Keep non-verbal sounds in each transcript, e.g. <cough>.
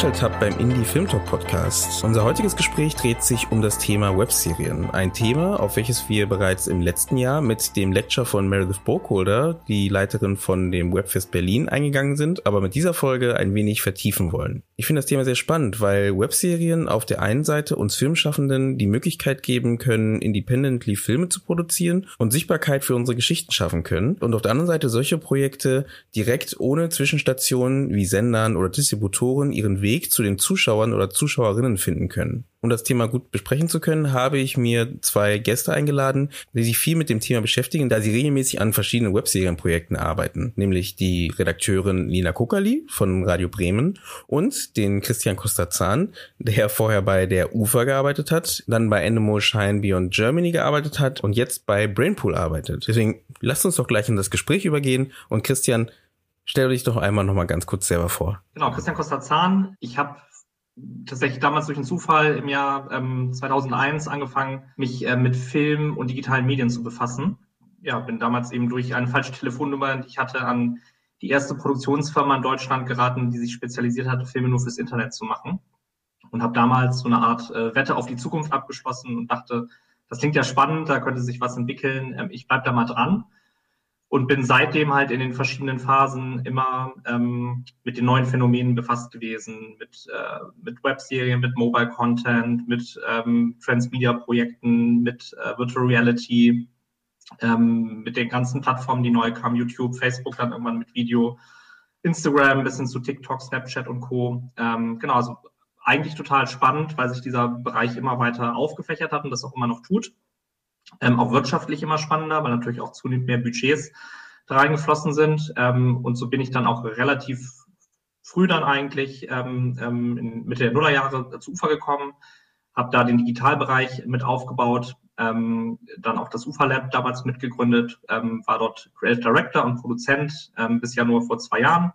Eingeschaltet habt beim Indie Film Talk Podcast. Unser heutiges Gespräch dreht sich um das Thema Webserien. Ein Thema, auf welches wir bereits im letzten Jahr mit dem Lecture von Meredith Burkholder, die Leiterin von dem Webfest Berlin, eingegangen sind, aber mit dieser Folge ein wenig vertiefen wollen. Ich finde das Thema sehr spannend, weil Webserien auf der einen Seite uns Filmschaffenden die Möglichkeit geben können, independently Filme zu produzieren und Sichtbarkeit für unsere Geschichten schaffen können und auf der anderen Seite solche Projekte direkt ohne Zwischenstationen wie Sendern oder Distributoren ihren Weg zu den Zuschauern oder Zuschauerinnen finden können. Um das Thema gut besprechen zu können, habe ich mir zwei Gäste eingeladen, die sich viel mit dem Thema beschäftigen, da sie regelmäßig an verschiedenen Webserienprojekten arbeiten, nämlich die Redakteurin Lina Kokali von Radio Bremen und den Christian Kostazan, der vorher bei der UFA gearbeitet hat, dann bei Animal Shine Beyond Germany gearbeitet hat und jetzt bei Brainpool arbeitet. Deswegen lasst uns doch gleich in das Gespräch übergehen und Christian, Stell dich doch einmal noch mal ganz kurz selber vor. Genau, Christian Costa-Zahn. Ich habe tatsächlich damals durch einen Zufall im Jahr ähm, 2001 angefangen, mich äh, mit Film und digitalen Medien zu befassen. Ja, bin damals eben durch eine falsche Telefonnummer, die ich hatte, an die erste Produktionsfirma in Deutschland geraten, die sich spezialisiert hatte, Filme nur fürs Internet zu machen. Und habe damals so eine Art äh, Wette auf die Zukunft abgeschlossen und dachte, das klingt ja spannend, da könnte sich was entwickeln. Ähm, ich bleib da mal dran und bin seitdem halt in den verschiedenen Phasen immer ähm, mit den neuen Phänomenen befasst gewesen, mit, äh, mit Webserien, mit Mobile Content, mit ähm, Transmedia-Projekten, mit äh, Virtual Reality, ähm, mit den ganzen Plattformen, die neu kamen, YouTube, Facebook dann irgendwann mit Video, Instagram bis hin zu TikTok, Snapchat und Co. Ähm, genau, also eigentlich total spannend, weil sich dieser Bereich immer weiter aufgefächert hat und das auch immer noch tut. Ähm, auch wirtschaftlich immer spannender, weil natürlich auch zunehmend mehr Budgets da reingeflossen sind. Ähm, und so bin ich dann auch relativ früh dann eigentlich ähm, ähm in Mitte der Nullerjahre zu UFA gekommen, habe da den Digitalbereich mit aufgebaut, ähm, dann auch das UFA Lab damals mitgegründet, ähm, war dort Creative Director und Produzent bis Januar vor zwei Jahren.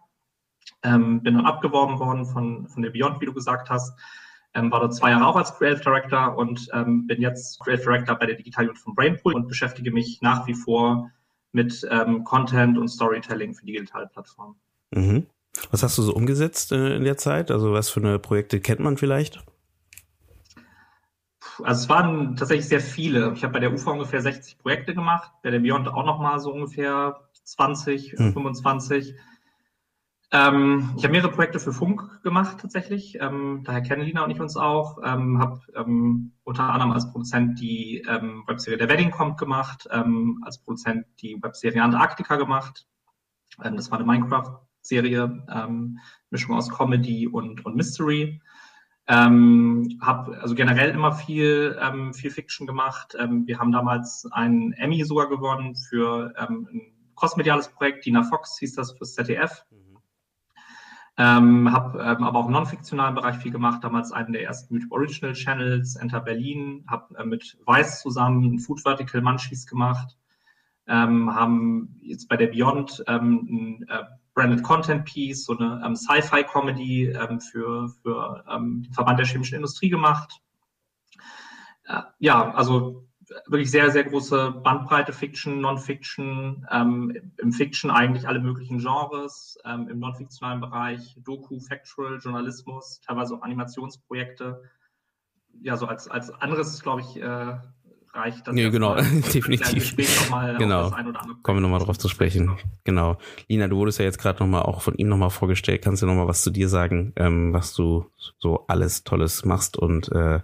Bin dann abgeworben worden von, von der Beyond, wie du gesagt hast ähm, war dort zwei Jahre auch als Creative Director und ähm, bin jetzt Creative Director bei der Digital Unit von Brainpool und beschäftige mich nach wie vor mit ähm, Content und Storytelling für digitale Plattformen. Mhm. Was hast du so umgesetzt äh, in der Zeit? Also was für eine Projekte kennt man vielleicht? Also es waren tatsächlich sehr viele. Ich habe bei der UFA ungefähr 60 Projekte gemacht, bei der Beyond auch nochmal so ungefähr 20, hm. 25. Ähm, ich habe mehrere Projekte für Funk gemacht tatsächlich. Ähm, daher kennen Lina und ich uns auch. Ähm, habe ähm, unter anderem als Produzent die ähm, Webserie Der Wedding kommt gemacht, ähm, als Produzent die Webserie Antarktika gemacht. Ähm, das war eine Minecraft-Serie, Mischung aus Comedy und, und Mystery. Ähm, habe also generell immer viel, viel Fiction gemacht. Wir haben damals einen Emmy sogar gewonnen für ein crossmediales Projekt. Dina Fox hieß das fürs ZDF. Mhm ähm, habe ähm, aber auch im non-fiktionalen Bereich viel gemacht, damals einen der ersten YouTube Original Channels, Enter Berlin, habe äh, mit Weiß zusammen ein Food Vertical Munchies gemacht, ähm, haben jetzt bei der Beyond ähm, ein äh, Branded Content Piece, so eine ähm, Sci-Fi-Comedy ähm, für, für ähm, den Verband der chemischen Industrie gemacht. Äh, ja, also wirklich sehr, sehr große Bandbreite, Fiction, Non-Fiction, ähm, im Fiction eigentlich alle möglichen Genres, ähm, im non-fiktionalen Bereich Doku, Factual, Journalismus, teilweise auch Animationsprojekte. Ja, so als, als anderes, glaube ich, äh, reicht das. Nee, genau, <laughs> definitiv. genau. Kommen wir nochmal drauf zu sprechen. Genau. Lina, du wurdest ja jetzt gerade nochmal auch von ihm nochmal vorgestellt. Kannst du nochmal was zu dir sagen, ähm, was du so alles Tolles machst und äh,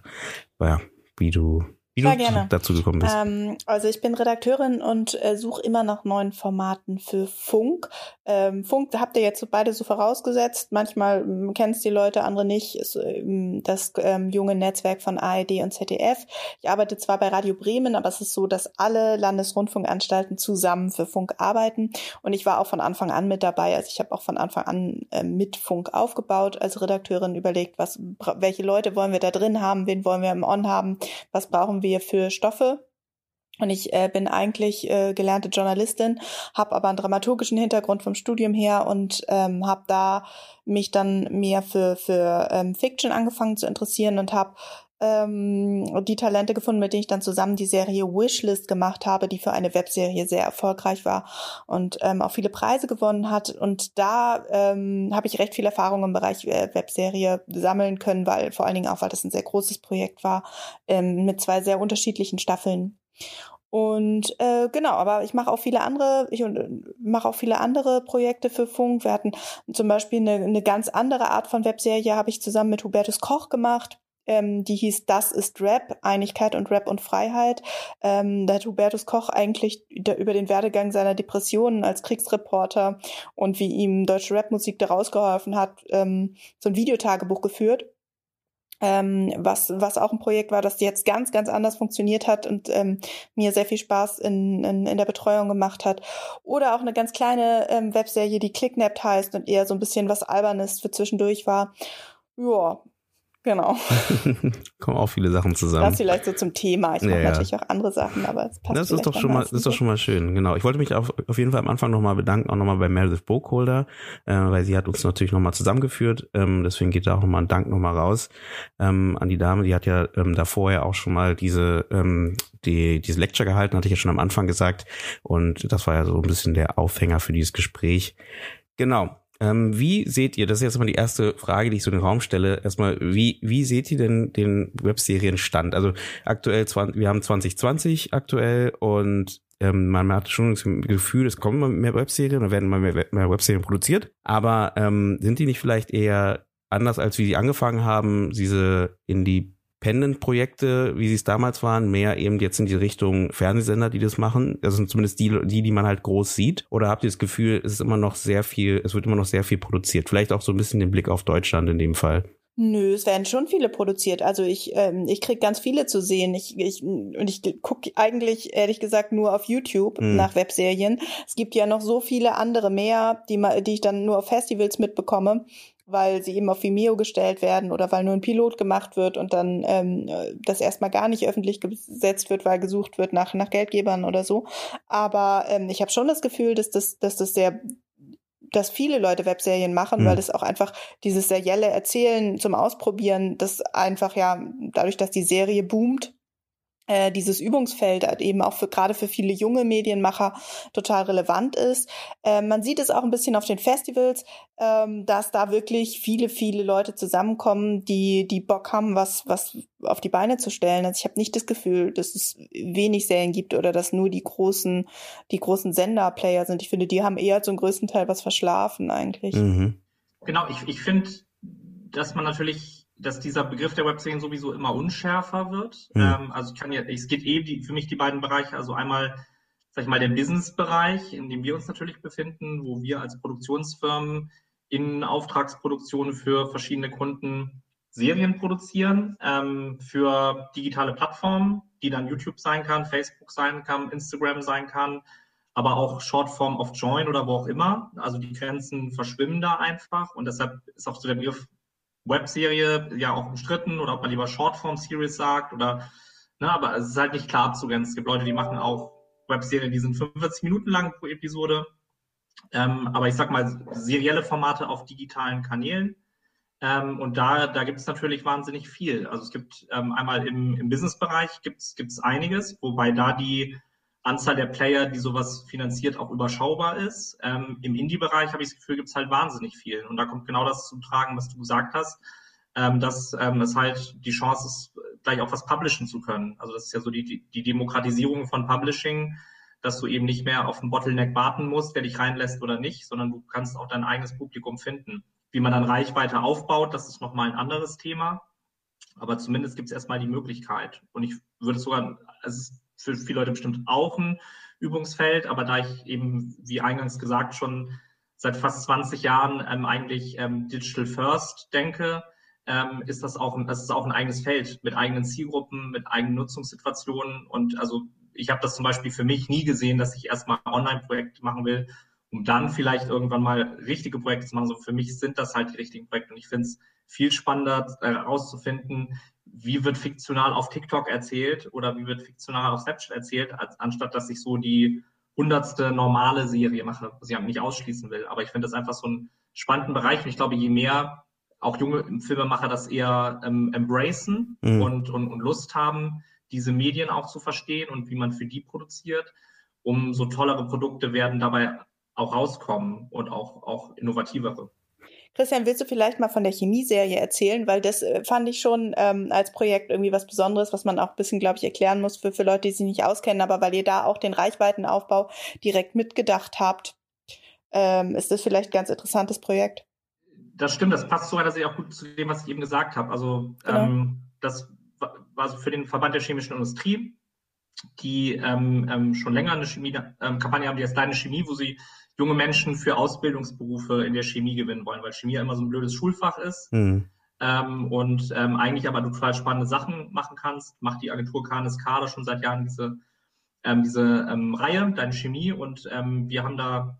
ja, wie du wie Sehr du gerne. dazu gekommen bist. Ähm, also ich bin Redakteurin und äh, suche immer nach neuen Formaten für Funk. Ähm, Funk, habt ihr jetzt so beide so vorausgesetzt. Manchmal ähm, kennst die Leute, andere nicht. Ist, ähm, das ähm, junge Netzwerk von ARD und ZDF. Ich arbeite zwar bei Radio Bremen, aber es ist so, dass alle Landesrundfunkanstalten zusammen für Funk arbeiten. Und ich war auch von Anfang an mit dabei. Also ich habe auch von Anfang an äh, mit Funk aufgebaut als Redakteurin überlegt, was, welche Leute wollen wir da drin haben, wen wollen wir im On haben, was brauchen wir für Stoffe. Und ich äh, bin eigentlich äh, gelernte Journalistin, habe aber einen dramaturgischen Hintergrund vom Studium her und ähm, habe da mich dann mehr für, für ähm, Fiction angefangen zu interessieren und habe ähm, die Talente gefunden, mit denen ich dann zusammen die Serie Wishlist gemacht habe, die für eine Webserie sehr erfolgreich war und ähm, auch viele Preise gewonnen hat. Und da ähm, habe ich recht viel Erfahrung im Bereich äh, Webserie sammeln können, weil vor allen Dingen auch, weil das ein sehr großes Projekt war, ähm, mit zwei sehr unterschiedlichen Staffeln. Und äh, genau, aber ich mache auch viele andere, ich mache auch viele andere Projekte für Funk. Wir hatten zum Beispiel eine, eine ganz andere Art von Webserie, habe ich zusammen mit Hubertus Koch gemacht. Ähm, die hieß Das ist Rap, Einigkeit und Rap und Freiheit. Ähm, da hat Hubertus Koch eigentlich über den Werdegang seiner Depressionen als Kriegsreporter und wie ihm deutsche Rapmusik da rausgeholfen hat, ähm, so ein Videotagebuch geführt ähm, was, was auch ein Projekt war, das jetzt ganz, ganz anders funktioniert hat und ähm, mir sehr viel Spaß in, in, in der Betreuung gemacht hat. Oder auch eine ganz kleine ähm, Webserie, die Clicknapped heißt und eher so ein bisschen was Albernes für zwischendurch war. Ja, Genau. <laughs> Kommen auch viele Sachen zusammen. Das vielleicht so zum Thema. Ich mache ja, natürlich auch andere Sachen, aber es passt. Das ist doch schon mal, das ist doch schon mal schön. Genau. Ich wollte mich auf, auf jeden Fall am Anfang nochmal bedanken, auch nochmal bei Meredith Bookholder, äh, weil sie hat uns natürlich nochmal zusammengeführt. Ähm, deswegen geht da auch nochmal ein Dank nochmal raus ähm, an die Dame. Die hat ja ähm, davor ja auch schon mal diese ähm, die diese Lecture gehalten, hatte ich ja schon am Anfang gesagt. Und das war ja so ein bisschen der Aufhänger für dieses Gespräch. Genau. Ähm, wie seht ihr, das ist jetzt mal die erste Frage, die ich so in den Raum stelle, erstmal, wie, wie seht ihr denn den Webserienstand? Also aktuell, wir haben 2020 aktuell und ähm, man hat schon das Gefühl, es kommen mehr Webserien oder werden immer mehr, mehr Webserien produziert, aber ähm, sind die nicht vielleicht eher anders, als wie sie angefangen haben, diese in die Pendant-Projekte, wie sie es damals waren, mehr eben jetzt in die Richtung Fernsehsender, die das machen? Das sind zumindest die, die, die man halt groß sieht. Oder habt ihr das Gefühl, es ist immer noch sehr viel, es wird immer noch sehr viel produziert? Vielleicht auch so ein bisschen den Blick auf Deutschland in dem Fall. Nö, es werden schon viele produziert. Also ich, ähm, ich krieg ganz viele zu sehen. Ich, ich, und ich gucke eigentlich, ehrlich gesagt, nur auf YouTube mhm. nach Webserien. Es gibt ja noch so viele andere mehr, die, die ich dann nur auf Festivals mitbekomme weil sie eben auf Vimeo gestellt werden oder weil nur ein Pilot gemacht wird und dann ähm, das erstmal gar nicht öffentlich gesetzt wird, weil gesucht wird nach, nach Geldgebern oder so. Aber ähm, ich habe schon das Gefühl, dass das, dass das sehr dass viele Leute Webserien machen, mhm. weil das auch einfach dieses serielle Erzählen zum Ausprobieren, das einfach ja dadurch, dass die Serie boomt, äh, dieses Übungsfeld halt eben auch für gerade für viele junge Medienmacher total relevant ist. Äh, man sieht es auch ein bisschen auf den Festivals, ähm, dass da wirklich viele, viele Leute zusammenkommen, die die Bock haben, was was auf die Beine zu stellen. Also ich habe nicht das Gefühl, dass es wenig Serien gibt oder dass nur die großen die großen Sender-Player sind. Ich finde, die haben eher zum größten Teil was verschlafen eigentlich. Mhm. Genau, ich, ich finde, dass man natürlich dass dieser Begriff der Web10 sowieso immer unschärfer wird. Mhm. Ähm, also ich kann ja, es geht eh die, für mich die beiden Bereiche, also einmal, sag ich mal, der Business-Bereich, in dem wir uns natürlich befinden, wo wir als Produktionsfirmen in Auftragsproduktionen für verschiedene Kunden Serien produzieren, ähm, für digitale Plattformen, die dann YouTube sein kann, Facebook sein kann, Instagram sein kann, aber auch Shortform of Join oder wo auch immer. Also die Grenzen verschwimmen da einfach und deshalb ist auch so der Begriff Webserie ja auch umstritten oder ob man lieber Shortform-Series sagt oder, ne, aber es ist halt nicht klar abzugrenzen. Es gibt Leute, die machen auch Webserien, die sind 45 Minuten lang pro Episode. Ähm, aber ich sag mal, serielle Formate auf digitalen Kanälen. Ähm, und da, da gibt es natürlich wahnsinnig viel. Also es gibt ähm, einmal im, im Business-Bereich gibt es einiges, wobei da die Anzahl der Player, die sowas finanziert, auch überschaubar ist. Ähm, Im Indie-Bereich habe ich das Gefühl, gibt es halt wahnsinnig viel. Und da kommt genau das zum Tragen, was du gesagt hast, ähm, dass ähm, es halt die Chance ist, gleich auch was publishen zu können. Also das ist ja so die, die Demokratisierung von Publishing, dass du eben nicht mehr auf einen Bottleneck warten musst, wer dich reinlässt oder nicht, sondern du kannst auch dein eigenes Publikum finden. Wie man dann Reichweite aufbaut, das ist nochmal ein anderes Thema. Aber zumindest gibt es erstmal die Möglichkeit. Und ich würde sogar, es ist für viele Leute bestimmt auch ein Übungsfeld, aber da ich eben, wie eingangs gesagt, schon seit fast 20 Jahren ähm, eigentlich ähm, Digital First denke, ähm, ist das auch, das ist auch ein eigenes Feld mit eigenen Zielgruppen, mit eigenen Nutzungssituationen. Und also ich habe das zum Beispiel für mich nie gesehen, dass ich erstmal Online-Projekte machen will, um dann vielleicht irgendwann mal richtige Projekte zu machen. So für mich sind das halt die richtigen Projekte. Und ich finde es viel spannender herauszufinden, äh, wie wird fiktional auf TikTok erzählt oder wie wird fiktional auf Snapchat erzählt, als, anstatt dass ich so die hundertste normale Serie mache, was ich nicht ausschließen will. Aber ich finde das einfach so einen spannenden Bereich. Und ich glaube, je mehr auch junge Filmemacher das eher ähm, embracen mhm. und, und, und Lust haben, diese Medien auch zu verstehen und wie man für die produziert, umso tollere Produkte werden dabei auch rauskommen und auch, auch innovativere. Christian, willst du vielleicht mal von der Chemieserie erzählen? Weil das äh, fand ich schon ähm, als Projekt irgendwie was Besonderes, was man auch ein bisschen, glaube ich, erklären muss für, für Leute, die sich nicht auskennen. Aber weil ihr da auch den Reichweitenaufbau direkt mitgedacht habt, ähm, ist das vielleicht ein ganz interessantes Projekt. Das stimmt, das passt sogar tatsächlich auch gut zu dem, was ich eben gesagt habe. Also genau. ähm, das war so für den Verband der chemischen Industrie, die ähm, ähm, schon länger eine Chemie-Kampagne ähm, haben, die heißt Deine Chemie, wo sie junge Menschen für Ausbildungsberufe in der Chemie gewinnen wollen, weil Chemie immer so ein blödes Schulfach ist. Mhm. Ähm, und ähm, eigentlich aber total spannende Sachen machen kannst, macht die Agentur Canis Kader schon seit Jahren diese, ähm, diese ähm, Reihe, Deine Chemie. Und ähm, wir haben da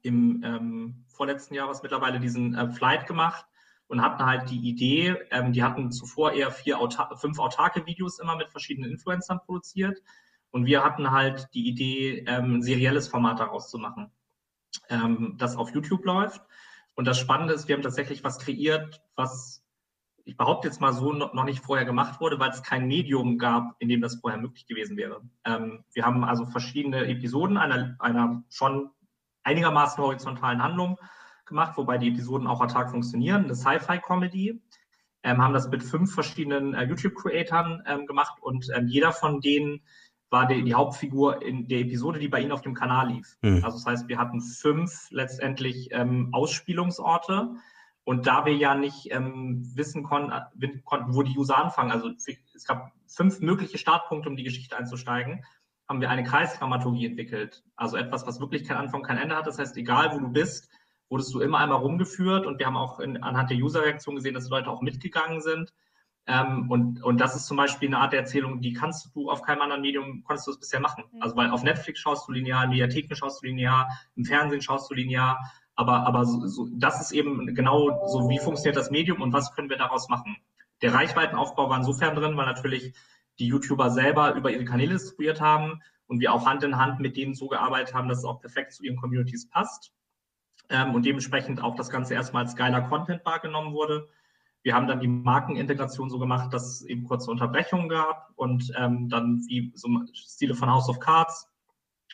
im ähm, vorletzten Jahr was mittlerweile diesen äh, Flight gemacht und hatten halt die Idee, die hatten zuvor eher vier Auta fünf autarke Videos immer mit verschiedenen Influencern produziert. Und wir hatten halt die Idee, ein serielles Format daraus zu machen ähm, das auf YouTube läuft. Und das Spannende ist, wir haben tatsächlich was kreiert, was ich behaupte jetzt mal so noch nicht vorher gemacht wurde, weil es kein Medium gab, in dem das vorher möglich gewesen wäre. Ähm, wir haben also verschiedene Episoden einer, einer schon einigermaßen horizontalen Handlung gemacht, wobei die Episoden auch autark funktionieren, eine Sci-Fi-Comedy, ähm, haben das mit fünf verschiedenen äh, YouTube-Creatoren ähm, gemacht und ähm, jeder von denen war die, die Hauptfigur in der Episode, die bei Ihnen auf dem Kanal lief. Mhm. Also das heißt, wir hatten fünf letztendlich ähm, Ausspielungsorte. Und da wir ja nicht ähm, wissen kon konnten, wo die User anfangen, also es gab fünf mögliche Startpunkte, um die Geschichte einzusteigen, haben wir eine Kreisdramaturgie entwickelt. Also etwas, was wirklich kein Anfang, kein Ende hat. Das heißt, egal wo du bist, wurdest du immer einmal rumgeführt. Und wir haben auch in, anhand der User-Reaktion gesehen, dass die Leute auch mitgegangen sind. Ähm, und, und das ist zum Beispiel eine Art der Erzählung, die kannst du auf keinem anderen Medium, konntest du es bisher machen. Mhm. Also weil auf Netflix schaust du linear, in Mediatheken schaust du linear, im Fernsehen schaust du linear, aber, aber so, so, das ist eben genau so, wie funktioniert das Medium und was können wir daraus machen. Der Reichweitenaufbau war insofern drin, weil natürlich die YouTuber selber über ihre Kanäle distribuiert haben und wir auch Hand in Hand mit denen so gearbeitet haben, dass es auch perfekt zu ihren Communities passt ähm, und dementsprechend auch das Ganze erstmal als geiler Content wahrgenommen wurde. Wir haben dann die Markenintegration so gemacht, dass es eben kurze Unterbrechungen gab und ähm, dann wie so Stile von House of Cards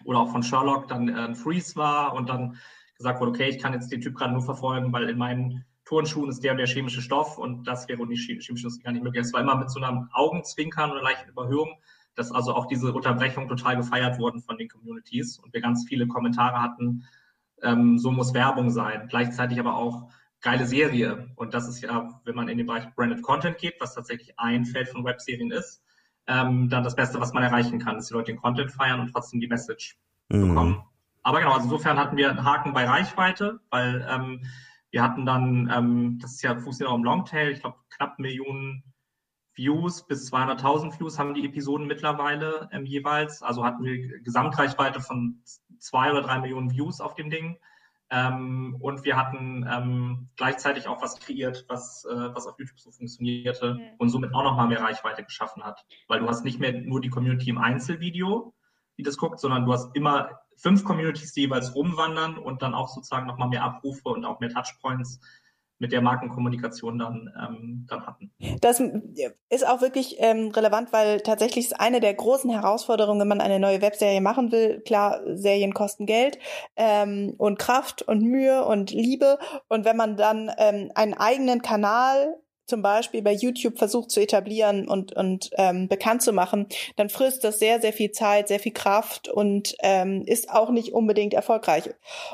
oder auch von Sherlock dann äh, ein Freeze war und dann gesagt wurde, okay, ich kann jetzt den Typ gerade nur verfolgen, weil in meinen Turnschuhen ist der und der chemische Stoff und das wäre die chemische Industrie gar nicht möglich. Es war immer mit so einem Augenzwinkern oder leichten Überhöhung, dass also auch diese Unterbrechung total gefeiert wurden von den Communities und wir ganz viele Kommentare hatten, ähm, so muss Werbung sein. Gleichzeitig aber auch geile Serie. Und das ist ja, wenn man in den Bereich Branded Content geht, was tatsächlich ein Feld von Webserien ist, ähm, dann das Beste, was man erreichen kann, dass die Leute den Content feiern und trotzdem die Message mhm. bekommen. Aber genau, also insofern hatten wir einen Haken bei Reichweite, weil ähm, wir hatten dann, ähm, das ist ja funktioniert auch im Longtail, ich glaube knapp Millionen Views bis 200.000 Views haben die Episoden mittlerweile ähm, jeweils. Also hatten wir Gesamtreichweite von zwei oder drei Millionen Views auf dem Ding. Ähm, und wir hatten ähm, gleichzeitig auch was kreiert, was, äh, was auf YouTube so funktionierte mhm. und somit auch nochmal mehr Reichweite geschaffen hat. Weil du hast nicht mehr nur die Community im Einzelvideo, die das guckt, sondern du hast immer fünf Communities, die jeweils rumwandern und dann auch sozusagen nochmal mehr Abrufe und auch mehr Touchpoints mit der Markenkommunikation dann, ähm, dann hatten. Das ist auch wirklich ähm, relevant, weil tatsächlich ist eine der großen Herausforderungen, wenn man eine neue Webserie machen will. Klar, Serien kosten Geld ähm, und Kraft und Mühe und Liebe. Und wenn man dann ähm, einen eigenen Kanal zum Beispiel bei YouTube versucht zu etablieren und, und ähm, bekannt zu machen, dann frisst das sehr, sehr viel Zeit, sehr viel Kraft und ähm, ist auch nicht unbedingt erfolgreich.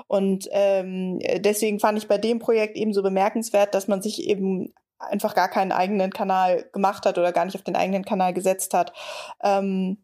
Und ähm, deswegen fand ich bei dem Projekt eben so bemerkenswert, dass man sich eben einfach gar keinen eigenen Kanal gemacht hat oder gar nicht auf den eigenen Kanal gesetzt hat. Ähm,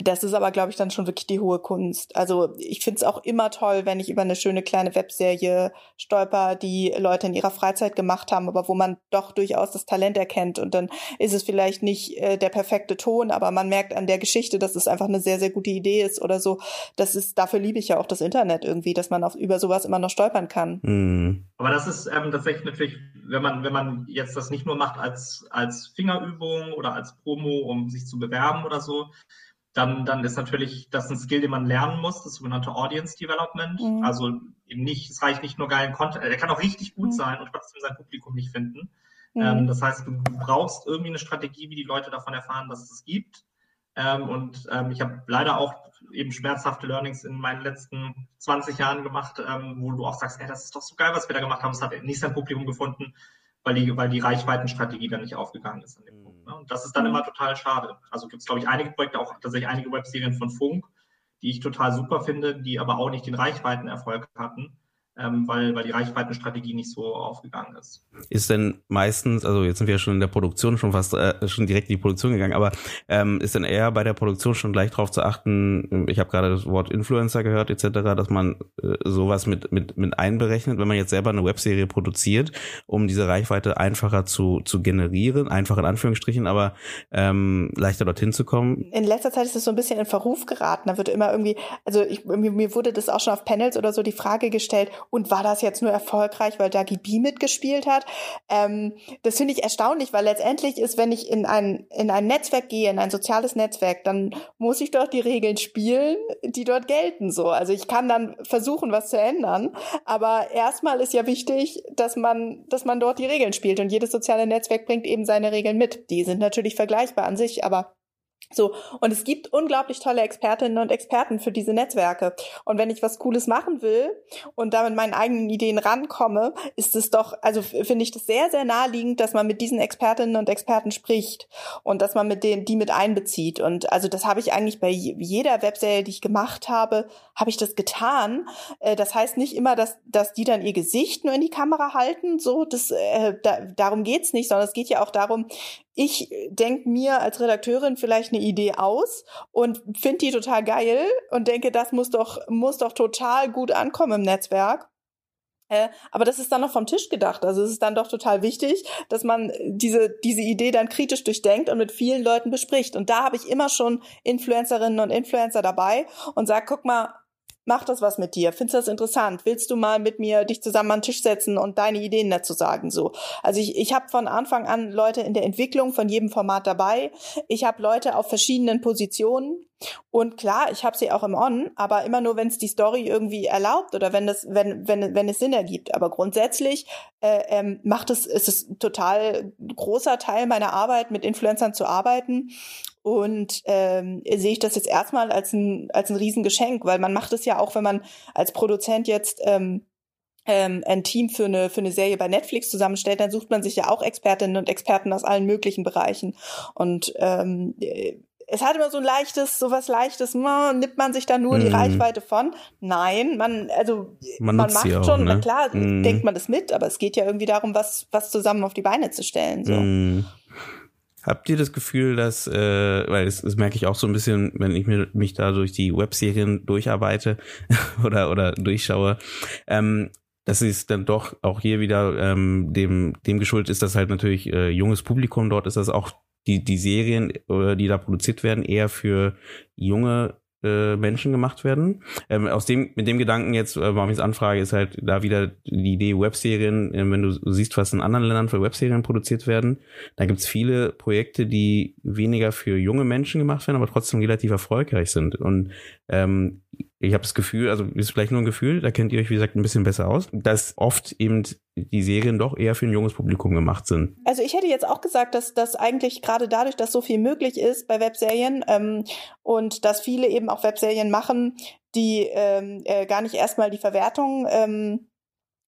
das ist aber, glaube ich, dann schon wirklich die hohe Kunst. Also ich finde es auch immer toll, wenn ich über eine schöne kleine Webserie stolper, die Leute in ihrer Freizeit gemacht haben, aber wo man doch durchaus das Talent erkennt. Und dann ist es vielleicht nicht äh, der perfekte Ton, aber man merkt an der Geschichte, dass es einfach eine sehr, sehr gute Idee ist oder so. Das ist, dafür liebe ich ja auch das Internet irgendwie, dass man auf, über sowas immer noch stolpern kann. Mhm. Aber das ist ähm, tatsächlich natürlich, wenn man, wenn man jetzt das nicht nur macht als, als Fingerübung oder als Promo, um sich zu bewerben oder so, dann, dann ist natürlich das ein Skill, den man lernen muss, das sogenannte Audience Development. Mhm. Also eben nicht, es reicht nicht nur geilen Content, er kann auch richtig gut mhm. sein und trotzdem sein Publikum nicht finden. Mhm. Ähm, das heißt, du, brauchst irgendwie eine Strategie, wie die Leute davon erfahren, dass es es gibt. Ähm, und ähm, ich habe leider auch eben schmerzhafte Learnings in meinen letzten 20 Jahren gemacht, ähm, wo du auch sagst, ey, das ist doch so geil, was wir da gemacht haben. Es hat nicht sein Publikum gefunden, weil die, weil die Reichweitenstrategie dann nicht aufgegangen ist an dem. Ne? Und das ist dann mhm. immer total schade. Also gibt es, glaube ich, einige Projekte, auch tatsächlich einige Webserien von Funk, die ich total super finde, die aber auch nicht den Reichweitenerfolg hatten ähm, weil, weil die Reichweitenstrategie nicht so aufgegangen ist. Ist denn meistens, also jetzt sind wir ja schon in der Produktion schon fast äh, schon direkt in die Produktion gegangen, aber ähm, ist denn eher bei der Produktion schon gleich darauf zu achten, ich habe gerade das Wort Influencer gehört etc., dass man äh, sowas mit, mit, mit einberechnet, wenn man jetzt selber eine Webserie produziert, um diese Reichweite einfacher zu, zu generieren, einfach in Anführungsstrichen, aber ähm, leichter dorthin zu kommen? In letzter Zeit ist es so ein bisschen in Verruf geraten. Da wird immer irgendwie, also ich, mir, mir wurde das auch schon auf Panels oder so die Frage gestellt, und war das jetzt nur erfolgreich, weil Dagi B mitgespielt hat? Ähm, das finde ich erstaunlich, weil letztendlich ist, wenn ich in ein, in ein Netzwerk gehe, in ein soziales Netzwerk, dann muss ich dort die Regeln spielen, die dort gelten. So, also ich kann dann versuchen, was zu ändern, aber erstmal ist ja wichtig, dass man, dass man dort die Regeln spielt und jedes soziale Netzwerk bringt eben seine Regeln mit. Die sind natürlich vergleichbar an sich, aber so, und es gibt unglaublich tolle Expertinnen und Experten für diese Netzwerke. Und wenn ich was Cooles machen will und da mit meinen eigenen Ideen rankomme, ist es doch, also finde ich das sehr, sehr naheliegend, dass man mit diesen Expertinnen und Experten spricht und dass man mit denen, die mit einbezieht. Und also das habe ich eigentlich bei jeder Webserie, die ich gemacht habe, habe ich das getan. Äh, das heißt nicht immer, dass, dass die dann ihr Gesicht nur in die Kamera halten, so, das, äh, da, darum geht's nicht, sondern es geht ja auch darum, ich denke mir als Redakteurin vielleicht eine Idee aus und finde die total geil und denke, das muss doch, muss doch total gut ankommen im Netzwerk. Äh, aber das ist dann noch vom Tisch gedacht. Also es ist dann doch total wichtig, dass man diese, diese Idee dann kritisch durchdenkt und mit vielen Leuten bespricht. Und da habe ich immer schon Influencerinnen und Influencer dabei und sage, guck mal, Macht das was mit dir? Findest du das interessant? Willst du mal mit mir dich zusammen an den Tisch setzen und deine Ideen dazu sagen? So, also ich, ich habe von Anfang an Leute in der Entwicklung von jedem Format dabei. Ich habe Leute auf verschiedenen Positionen und klar, ich habe sie auch im On, aber immer nur, wenn es die Story irgendwie erlaubt oder wenn das, wenn wenn wenn es Sinn ergibt. Aber grundsätzlich äh, ähm, macht es, ist es total großer Teil meiner Arbeit, mit Influencern zu arbeiten und ähm, sehe ich das jetzt erstmal als ein, als ein Riesengeschenk, weil man macht es ja auch, wenn man als Produzent jetzt ähm, ähm, ein Team für eine, für eine Serie bei Netflix zusammenstellt, dann sucht man sich ja auch Expertinnen und Experten aus allen möglichen Bereichen. Und ähm, es hat immer so ein leichtes, so was leichtes, man, nimmt man sich da nur mm. die mhm. Reichweite von? Nein, man, also man, man macht auch, schon, ne? klar, mm. denkt man das mit, aber es geht ja irgendwie darum, was, was zusammen auf die Beine zu stellen. So. Mm. Habt ihr das Gefühl, dass, äh, weil das, das merke ich auch so ein bisschen, wenn ich mir, mich da durch die Webserien durcharbeite <laughs> oder, oder durchschaue, ähm, dass es dann doch auch hier wieder ähm, dem, dem geschuldet ist, dass halt natürlich äh, junges Publikum dort ist, dass auch die, die Serien, äh, die da produziert werden, eher für junge äh, Menschen gemacht werden. Ähm, aus dem, mit dem Gedanken jetzt, äh, warum ich es anfrage, ist halt da wieder die Idee Webserien, äh, wenn du siehst, was in anderen Ländern für Webserien produziert werden, da gibt's viele Projekte, die weniger für junge Menschen gemacht werden, aber trotzdem relativ erfolgreich sind. Und ähm, ich habe das Gefühl, also ist vielleicht nur ein Gefühl, da kennt ihr euch, wie gesagt, ein bisschen besser aus, dass oft eben die Serien doch eher für ein junges Publikum gemacht sind. Also ich hätte jetzt auch gesagt, dass das eigentlich gerade dadurch, dass so viel möglich ist bei Webserien ähm, und dass viele eben auch Webserien machen, die ähm, äh, gar nicht erstmal die Verwertung ähm,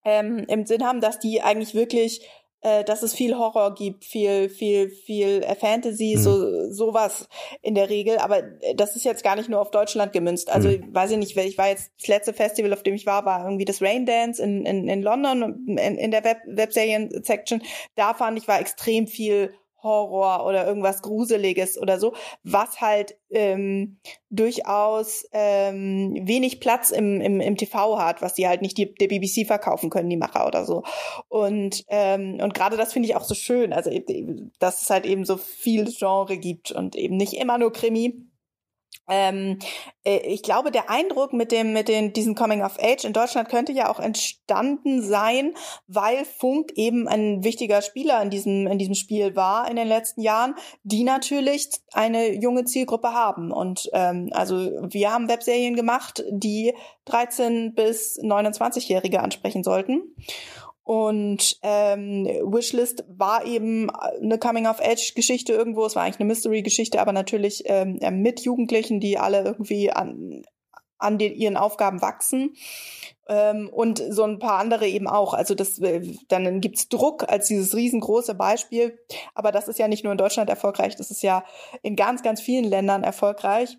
ähm, im Sinn haben, dass die eigentlich wirklich äh, dass es viel Horror gibt, viel, viel, viel äh, Fantasy, mhm. so sowas in der Regel. Aber äh, das ist jetzt gar nicht nur auf Deutschland gemünzt. Also mhm. weiß ich nicht, ich war jetzt das letzte Festival, auf dem ich war, war irgendwie das Rain Dance in, in, in London in, in der Web Webserien-Section. Da fand ich war extrem viel Horror oder irgendwas Gruseliges oder so, was halt ähm, durchaus ähm, wenig Platz im, im, im TV hat, was die halt nicht die, der BBC verkaufen können, die Macher oder so. Und, ähm, und gerade das finde ich auch so schön, also dass es halt eben so viel Genre gibt und eben nicht immer nur Krimi, ähm, äh, ich glaube, der Eindruck mit dem, mit den, diesem Coming of Age in Deutschland könnte ja auch entstanden sein, weil Funk eben ein wichtiger Spieler in diesem, in diesem Spiel war in den letzten Jahren, die natürlich eine junge Zielgruppe haben. Und ähm, also wir haben Webserien gemacht, die 13 bis 29-Jährige ansprechen sollten. Und ähm, Wishlist war eben eine Coming-of-Age-Geschichte irgendwo. Es war eigentlich eine Mystery-Geschichte, aber natürlich ähm, mit Jugendlichen, die alle irgendwie an, an den, ihren Aufgaben wachsen. Ähm, und so ein paar andere eben auch. Also das, äh, dann gibt's Druck als dieses riesengroße Beispiel. Aber das ist ja nicht nur in Deutschland erfolgreich, das ist ja in ganz, ganz vielen Ländern erfolgreich.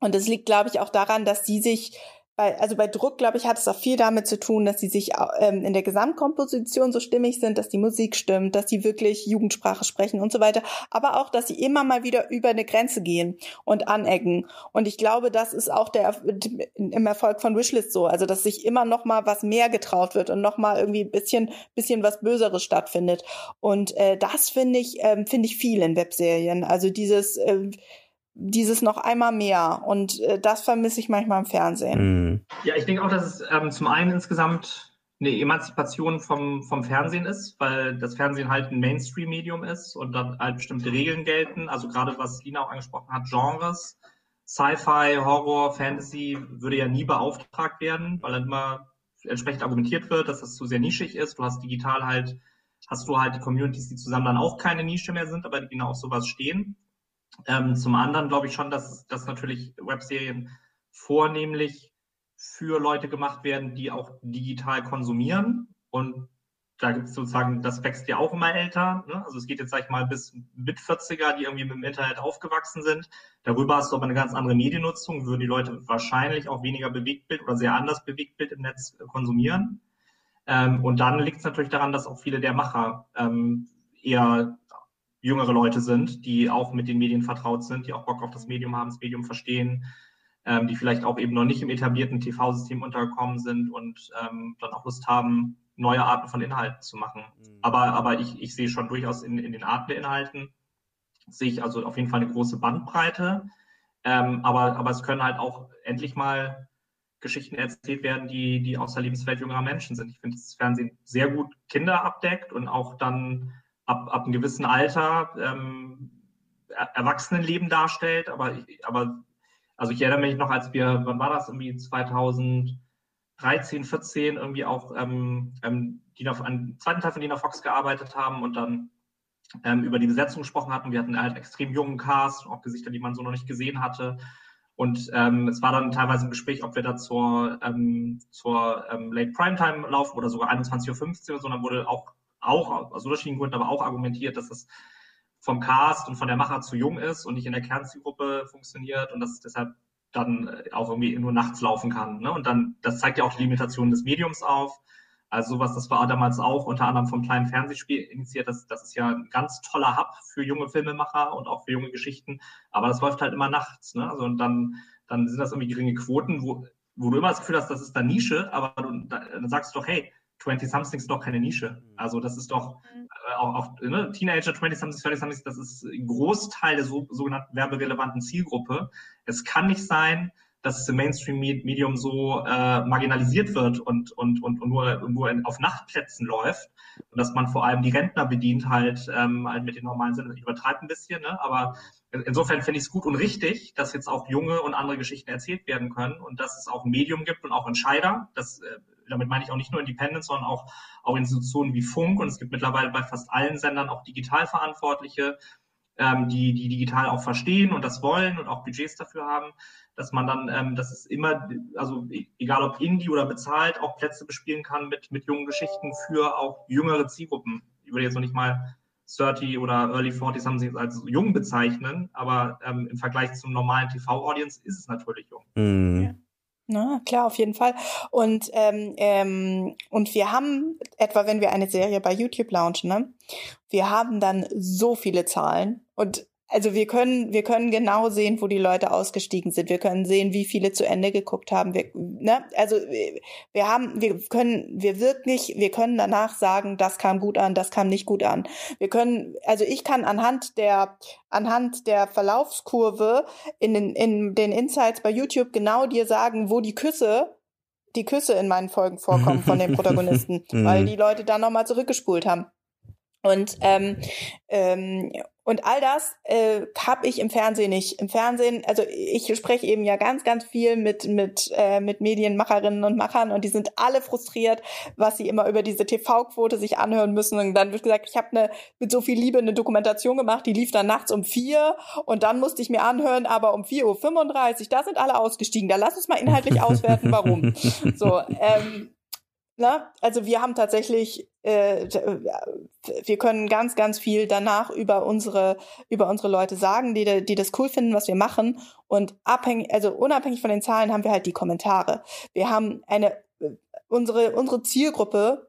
Und das liegt, glaube ich, auch daran, dass die sich bei, also bei Druck, glaube ich, hat es auch viel damit zu tun, dass sie sich ähm, in der Gesamtkomposition so stimmig sind, dass die Musik stimmt, dass sie wirklich Jugendsprache sprechen und so weiter, aber auch, dass sie immer mal wieder über eine Grenze gehen und anecken. Und ich glaube, das ist auch der im Erfolg von Wishlist so, also dass sich immer noch mal was mehr getraut wird und noch mal irgendwie ein bisschen bisschen was Böseres stattfindet. Und äh, das finde ich ähm, finde ich viel in Webserien. Also dieses äh, dieses noch einmal mehr. Und äh, das vermisse ich manchmal im Fernsehen. Mhm. Ja, ich denke auch, dass es ähm, zum einen insgesamt eine Emanzipation vom, vom Fernsehen ist, weil das Fernsehen halt ein Mainstream-Medium ist und dann halt bestimmte Regeln gelten. Also gerade was Lina auch angesprochen hat, Genres, Sci-Fi, Horror, Fantasy würde ja nie beauftragt werden, weil dann immer entsprechend argumentiert wird, dass das zu sehr nischig ist. Du hast digital halt, hast du halt die Communities, die zusammen dann auch keine Nische mehr sind, aber die genau auf sowas stehen. Ähm, zum anderen glaube ich schon, dass, dass natürlich Webserien vornehmlich für Leute gemacht werden, die auch digital konsumieren. Und da gibt es sozusagen, das wächst ja auch immer älter. Ne? Also es geht jetzt, sag ich mal, bis mit 40er, die irgendwie mit dem Internet aufgewachsen sind. Darüber hast du aber eine ganz andere Mediennutzung, würden die Leute wahrscheinlich auch weniger Bewegtbild oder sehr anders Bewegtbild im Netz konsumieren. Ähm, und dann liegt es natürlich daran, dass auch viele der Macher ähm, eher jüngere Leute sind, die auch mit den Medien vertraut sind, die auch Bock auf das Medium haben, das Medium verstehen, ähm, die vielleicht auch eben noch nicht im etablierten TV-System untergekommen sind und ähm, dann auch Lust haben, neue Arten von Inhalten zu machen. Mhm. Aber, aber ich, ich sehe schon durchaus in, in den Arten der Inhalten, sehe ich also auf jeden Fall eine große Bandbreite. Ähm, aber, aber es können halt auch endlich mal Geschichten erzählt werden, die, die aus der Lebenswelt jüngerer Menschen sind. Ich finde, das Fernsehen sehr gut Kinder abdeckt und auch dann ab, ab einem gewissen Alter ähm, Erwachsenenleben darstellt. Aber, aber also ich erinnere mich noch, als wir, wann war das, irgendwie 2013, 14 irgendwie auch ähm, ähm, Dina, einen zweiten Teil von Dina Fox gearbeitet haben und dann ähm, über die Besetzung gesprochen hatten. Wir hatten halt extrem jungen Cast, auch Gesichter, die man so noch nicht gesehen hatte. Und ähm, es war dann teilweise ein Gespräch, ob wir da zur, ähm, zur ähm, Late Primetime laufen oder sogar 21.15 Uhr, sondern wurde auch auch aus unterschiedlichen Gründen aber auch argumentiert, dass es vom Cast und von der Macher zu jung ist und nicht in der Kernzielgruppe funktioniert und dass es deshalb dann äh, auch irgendwie nur nachts laufen kann. Ne? Und dann, das zeigt ja auch die Limitationen des Mediums auf. Also sowas, das war damals auch unter anderem vom kleinen Fernsehspiel initiiert. Das, das ist ja ein ganz toller Hub für junge Filmemacher und auch für junge Geschichten. Aber das läuft halt immer nachts. Ne? Also und dann, dann sind das irgendwie geringe Quoten, wo, wo du immer das Gefühl hast, das ist da Nische, aber du, dann sagst du doch, hey, 20-somethings ist doch keine Nische. Mhm. Also das ist doch mhm. äh, auch, auch ne, Teenager, 20-somethings, 30-somethings, das ist ein Großteil der so, sogenannten werbirelevanten Zielgruppe. Es kann nicht sein, dass es im Mainstream-Medium so äh, marginalisiert wird und, und, und, und nur, nur in, auf Nachtplätzen läuft und dass man vor allem die Rentner bedient halt, ähm, halt mit den normalen Sinnen. Ich übertreibe ein bisschen, ne? aber insofern finde ich es gut und richtig, dass jetzt auch junge und andere Geschichten erzählt werden können und dass es auch ein Medium gibt und auch Entscheider. Das äh, damit meine ich auch nicht nur Independent, sondern auch, auch Institutionen wie Funk. Und es gibt mittlerweile bei fast allen Sendern auch Digitalverantwortliche, ähm, die, die digital auch verstehen und das wollen und auch Budgets dafür haben, dass man dann, ähm, dass es immer, also e, egal ob Indie oder bezahlt, auch Plätze bespielen kann mit, mit jungen Geschichten für auch jüngere Zielgruppen. ich würde jetzt noch nicht mal 30 oder Early 40s haben sie als jung bezeichnen, aber ähm, im Vergleich zum normalen TV-Audience ist es natürlich jung. Mhm. Na, klar, auf jeden Fall. Und, ähm, ähm, und wir haben, etwa wenn wir eine Serie bei YouTube launchen, ne, wir haben dann so viele Zahlen und also wir können, wir können genau sehen, wo die Leute ausgestiegen sind. Wir können sehen, wie viele zu Ende geguckt haben. Wir, ne? Also wir haben, wir können, wir wirklich, wir können danach sagen, das kam gut an, das kam nicht gut an. Wir können, also ich kann anhand der, anhand der Verlaufskurve in den, in den Insights bei YouTube genau dir sagen, wo die Küsse die Küsse in meinen Folgen vorkommen von den <laughs> Protagonisten, weil mhm. die Leute dann nochmal zurückgespult haben. Und ähm, ähm, und all das äh, habe ich im Fernsehen nicht. Im Fernsehen, also ich spreche eben ja ganz, ganz viel mit mit äh, mit Medienmacherinnen und Machern und die sind alle frustriert, was sie immer über diese TV-Quote sich anhören müssen. Und dann wird gesagt, ich habe eine mit so viel Liebe eine Dokumentation gemacht, die lief dann nachts um vier und dann musste ich mir anhören, aber um vier Uhr, fünfunddreißig, da sind alle ausgestiegen. Da lass uns mal inhaltlich <laughs> auswerten, warum. So, ähm, na, also wir haben tatsächlich, äh, wir können ganz, ganz viel danach über unsere, über unsere Leute sagen, die, die das cool finden, was wir machen. Und abhängig, also unabhängig von den Zahlen haben wir halt die Kommentare. Wir haben eine, unsere, unsere Zielgruppe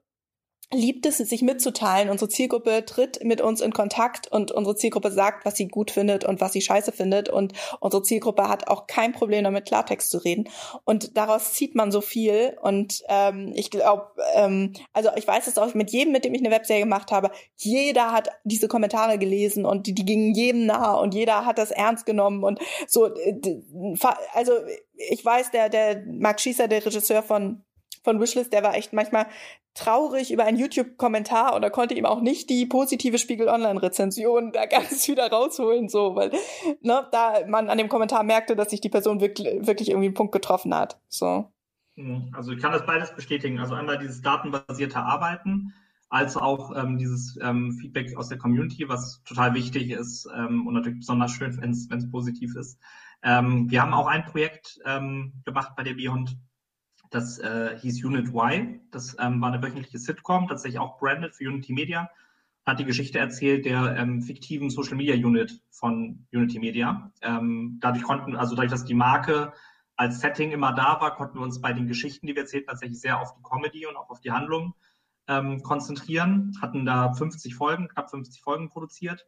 liebt es, sich mitzuteilen. Unsere Zielgruppe tritt mit uns in Kontakt und unsere Zielgruppe sagt, was sie gut findet und was sie scheiße findet. Und unsere Zielgruppe hat auch kein Problem damit, Klartext zu reden. Und daraus zieht man so viel. Und ähm, ich glaube, ähm, also ich weiß es auch mit jedem, mit dem ich eine Webserie gemacht habe, jeder hat diese Kommentare gelesen und die, die gingen jedem nah und jeder hat das ernst genommen und so. Also ich weiß, der, der Mark Schießer, der Regisseur von von Wishlist, der war echt manchmal traurig über einen YouTube-Kommentar da konnte ihm auch nicht die positive Spiegel Online-Rezension da ganz <laughs> wieder rausholen, so, weil, ne, da man an dem Kommentar merkte, dass sich die Person wirklich, wirklich irgendwie einen Punkt getroffen hat, so. Mhm. Also ich kann das beides bestätigen. Also einmal dieses datenbasierte Arbeiten, als auch ähm, dieses ähm, Feedback aus der Community, was total wichtig ist ähm, und natürlich besonders schön, wenn es positiv ist. Ähm, wir haben auch ein Projekt ähm, gemacht bei der Beyond, das äh, hieß Unit Y. Das ähm, war eine wöchentliche Sitcom, tatsächlich auch branded für Unity Media. Hat die Geschichte erzählt der ähm, fiktiven Social Media Unit von Unity Media. Ähm, dadurch konnten, also dadurch, dass die Marke als Setting immer da war, konnten wir uns bei den Geschichten, die wir erzählten, tatsächlich sehr auf die Comedy und auch auf die Handlung ähm, konzentrieren. Hatten da 50 Folgen, knapp 50 Folgen produziert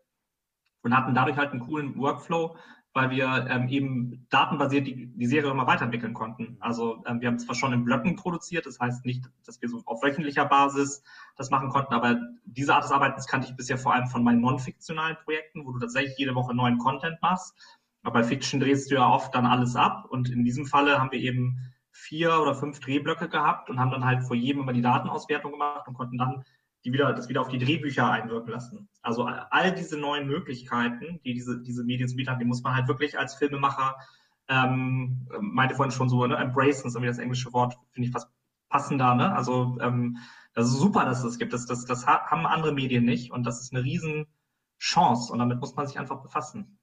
und hatten dadurch halt einen coolen Workflow, weil wir ähm, eben datenbasiert die, die Serie immer weiterentwickeln konnten. Also ähm, wir haben zwar schon in Blöcken produziert, das heißt nicht, dass wir so auf wöchentlicher Basis das machen konnten, aber diese Art des Arbeitens kannte ich bisher vor allem von meinen non-fiktionalen Projekten, wo du tatsächlich jede Woche neuen Content machst. Aber bei Fiction drehst du ja oft dann alles ab und in diesem Falle haben wir eben vier oder fünf Drehblöcke gehabt und haben dann halt vor jedem immer die Datenauswertung gemacht und konnten dann die wieder, das wieder auf die Drehbücher einwirken lassen. Also all diese neuen Möglichkeiten, die diese, diese Medien zu bieten haben, die muss man halt wirklich als Filmemacher, ähm, meinte vorhin schon so, ne, embracen ist irgendwie das englische Wort, finde ich fast passender, ne? Also ähm, das ist super, dass es das gibt. Das, das, das haben andere Medien nicht und das ist eine riesen Chance und damit muss man sich einfach befassen.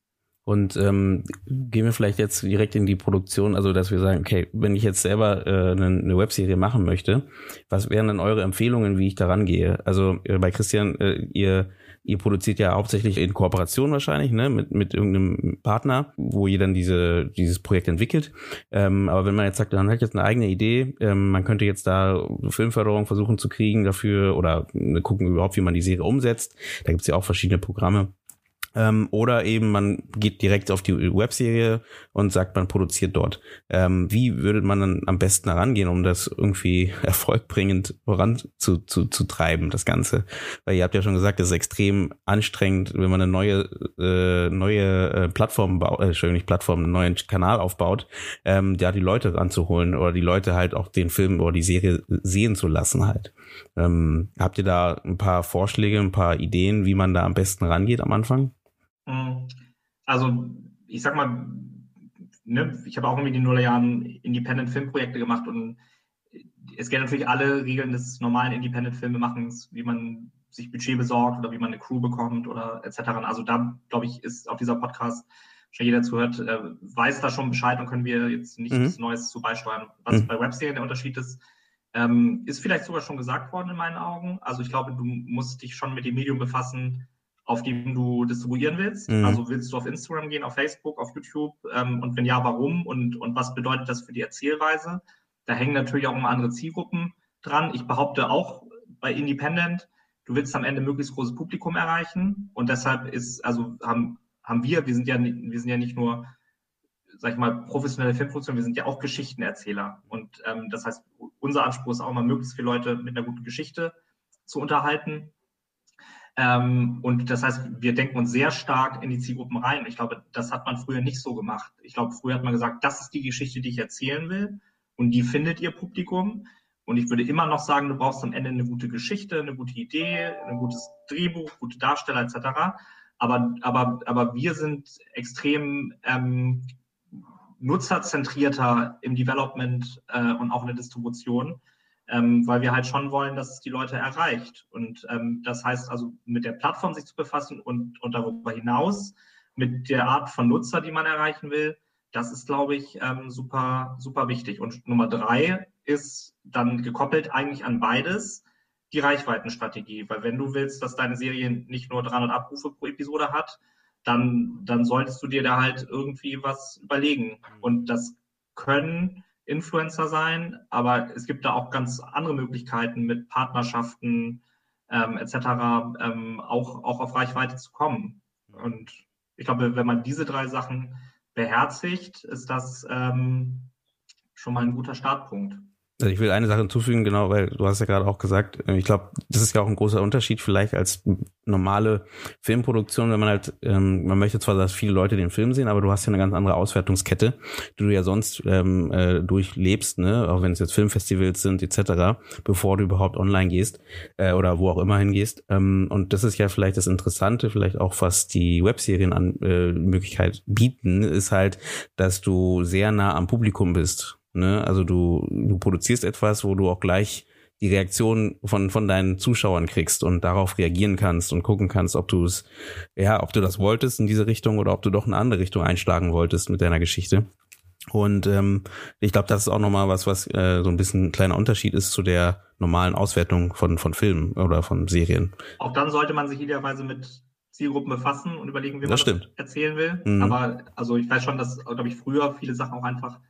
Und ähm, gehen wir vielleicht jetzt direkt in die Produktion, also dass wir sagen, okay, wenn ich jetzt selber äh, eine, eine Webserie machen möchte, was wären dann eure Empfehlungen, wie ich daran gehe? Also äh, bei Christian, äh, ihr ihr produziert ja hauptsächlich in Kooperation wahrscheinlich, ne, mit, mit irgendeinem Partner, wo ihr dann diese, dieses Projekt entwickelt. Ähm, aber wenn man jetzt sagt, man hat jetzt eine eigene Idee, ähm, man könnte jetzt da Filmförderung versuchen zu kriegen dafür oder gucken überhaupt, wie man die Serie umsetzt. Da gibt's ja auch verschiedene Programme. Ähm, oder eben man geht direkt auf die Webserie und sagt, man produziert dort. Ähm, wie würde man dann am besten herangehen, um das irgendwie <laughs> erfolgbringend voran zu, zu, zu treiben, das Ganze? Weil ihr habt ja schon gesagt, es ist extrem anstrengend, wenn man eine neue, äh, neue äh, Plattform baut, äh, Entschuldigung, nicht Plattform, einen neuen Kanal aufbaut, ähm, da die Leute ranzuholen oder die Leute halt auch den Film oder die Serie sehen zu lassen halt. Ähm, habt ihr da ein paar Vorschläge, ein paar Ideen, wie man da am besten rangeht am Anfang? Mhm. Also, ich sag mal, ne, ich habe auch irgendwie in den Nullerjahren Independent-Filmprojekte gemacht und es gelten natürlich alle Regeln des normalen Independent-Filmemachens, wie man sich Budget besorgt oder wie man eine Crew bekommt oder etc. Also da, glaube ich, ist auf dieser Podcast schon jeder zuhört, äh, weiß da schon Bescheid und können wir jetzt nichts mhm. Neues zu beisteuern. Was mhm. bei Webserien der Unterschied ist, Ähm, ist vielleicht sogar schon gesagt worden in meinen Augen. Also ich glaube, du musst dich schon mit dem Medium befassen, auf dem du distribuieren willst. Mhm. Also willst du auf Instagram gehen, auf Facebook, auf YouTube? Ähm, und wenn ja, warum? Und, und was bedeutet das für die Erzählweise? Da hängen natürlich auch immer andere Zielgruppen dran. Ich behaupte auch bei Independent, du willst am Ende möglichst großes Publikum erreichen. Und deshalb ist, also haben, haben wir, wir sind ja, wir sind ja nicht nur sag ich mal, professionelle Filmproduktion, wir sind ja auch Geschichtenerzähler. Und ähm, das heißt, unser Anspruch ist auch mal, möglichst viele Leute mit einer guten Geschichte zu unterhalten. Ähm, und das heißt, wir denken uns sehr stark in die Zielgruppen rein. Ich glaube, das hat man früher nicht so gemacht. Ich glaube, früher hat man gesagt, das ist die Geschichte, die ich erzählen will. Und die findet ihr Publikum. Und ich würde immer noch sagen, du brauchst am Ende eine gute Geschichte, eine gute Idee, ein gutes Drehbuch, gute Darsteller etc. Aber, aber, aber wir sind extrem ähm, nutzerzentrierter im Development äh, und auch in der Distribution, ähm, weil wir halt schon wollen, dass es die Leute erreicht. Und ähm, das heißt also, mit der Plattform sich zu befassen und, und darüber hinaus mit der Art von Nutzer, die man erreichen will, das ist, glaube ich, ähm, super, super wichtig. Und Nummer drei ist dann gekoppelt eigentlich an beides die Reichweitenstrategie. Weil wenn du willst, dass deine Serie nicht nur 300 Abrufe pro Episode hat, dann, dann solltest du dir da halt irgendwie was überlegen. Mhm. Und das können Influencer sein, aber es gibt da auch ganz andere Möglichkeiten mit Partnerschaften ähm, etc. Ähm, auch, auch auf Reichweite zu kommen. Und ich glaube, wenn man diese drei Sachen beherzigt, ist das ähm, schon mal ein guter Startpunkt. Ich will eine Sache hinzufügen, genau, weil du hast ja gerade auch gesagt, äh, ich glaube, das ist ja auch ein großer Unterschied vielleicht als normale Filmproduktion, wenn man halt, ähm, man möchte zwar, dass viele Leute den Film sehen, aber du hast ja eine ganz andere Auswertungskette, die du ja sonst ähm, äh, durchlebst, ne, auch wenn es jetzt Filmfestivals sind etc., bevor du überhaupt online gehst äh, oder wo auch immer hingehst. Ähm, und das ist ja vielleicht das Interessante, vielleicht auch was die Webserien an äh, Möglichkeit bieten, ist halt, dass du sehr nah am Publikum bist Ne? Also du, du produzierst etwas, wo du auch gleich die Reaktion von, von deinen Zuschauern kriegst und darauf reagieren kannst und gucken kannst, ob du es, ja, ob du das wolltest in diese Richtung oder ob du doch eine andere Richtung einschlagen wolltest mit deiner Geschichte. Und ähm, ich glaube, das ist auch nochmal was, was äh, so ein bisschen ein kleiner Unterschied ist zu der normalen Auswertung von, von Filmen oder von Serien. Auch dann sollte man sich idealerweise mit Zielgruppen befassen und überlegen, wie man das, das erzählen will. Mhm. Aber also ich weiß schon, dass, glaube ich, früher viele Sachen auch einfach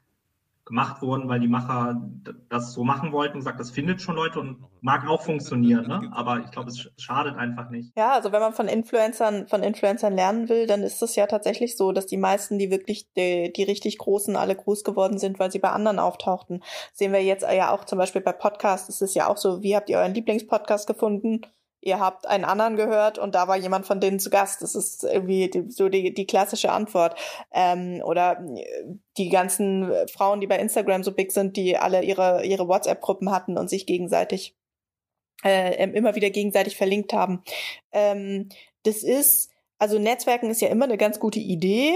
gemacht wurden, weil die Macher das so machen wollten und sagt, das findet schon Leute und mag auch funktionieren, ne? aber ich glaube, es schadet einfach nicht. Ja, also wenn man von Influencern, von Influencern lernen will, dann ist es ja tatsächlich so, dass die meisten, die wirklich die, die richtig Großen, alle groß geworden sind, weil sie bei anderen auftauchten. sehen wir jetzt ja auch zum Beispiel bei Podcasts, ist es ja auch so, wie habt ihr euren Lieblingspodcast gefunden? Ihr habt einen anderen gehört und da war jemand von denen zu Gast. Das ist irgendwie so die, die klassische Antwort. Ähm, oder äh, die ganzen Frauen, die bei Instagram so big sind, die alle ihre, ihre WhatsApp-Gruppen hatten und sich gegenseitig äh, immer wieder gegenseitig verlinkt haben. Ähm, das ist, also Netzwerken ist ja immer eine ganz gute Idee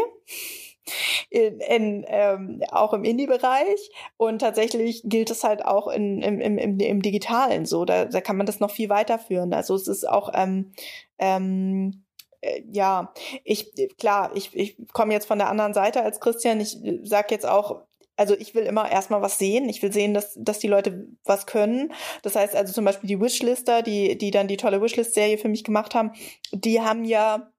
in, in, ähm, auch im Indie-Bereich. Und tatsächlich gilt es halt auch in, im, im, im, im Digitalen so. Da, da kann man das noch viel weiterführen. Also es ist auch ähm, ähm, äh, ja, ich klar, ich, ich komme jetzt von der anderen Seite als Christian. Ich sag jetzt auch, also ich will immer erstmal was sehen. Ich will sehen, dass, dass die Leute was können. Das heißt also zum Beispiel die Wishlister, die, die dann die tolle Wishlist-Serie für mich gemacht haben, die haben ja,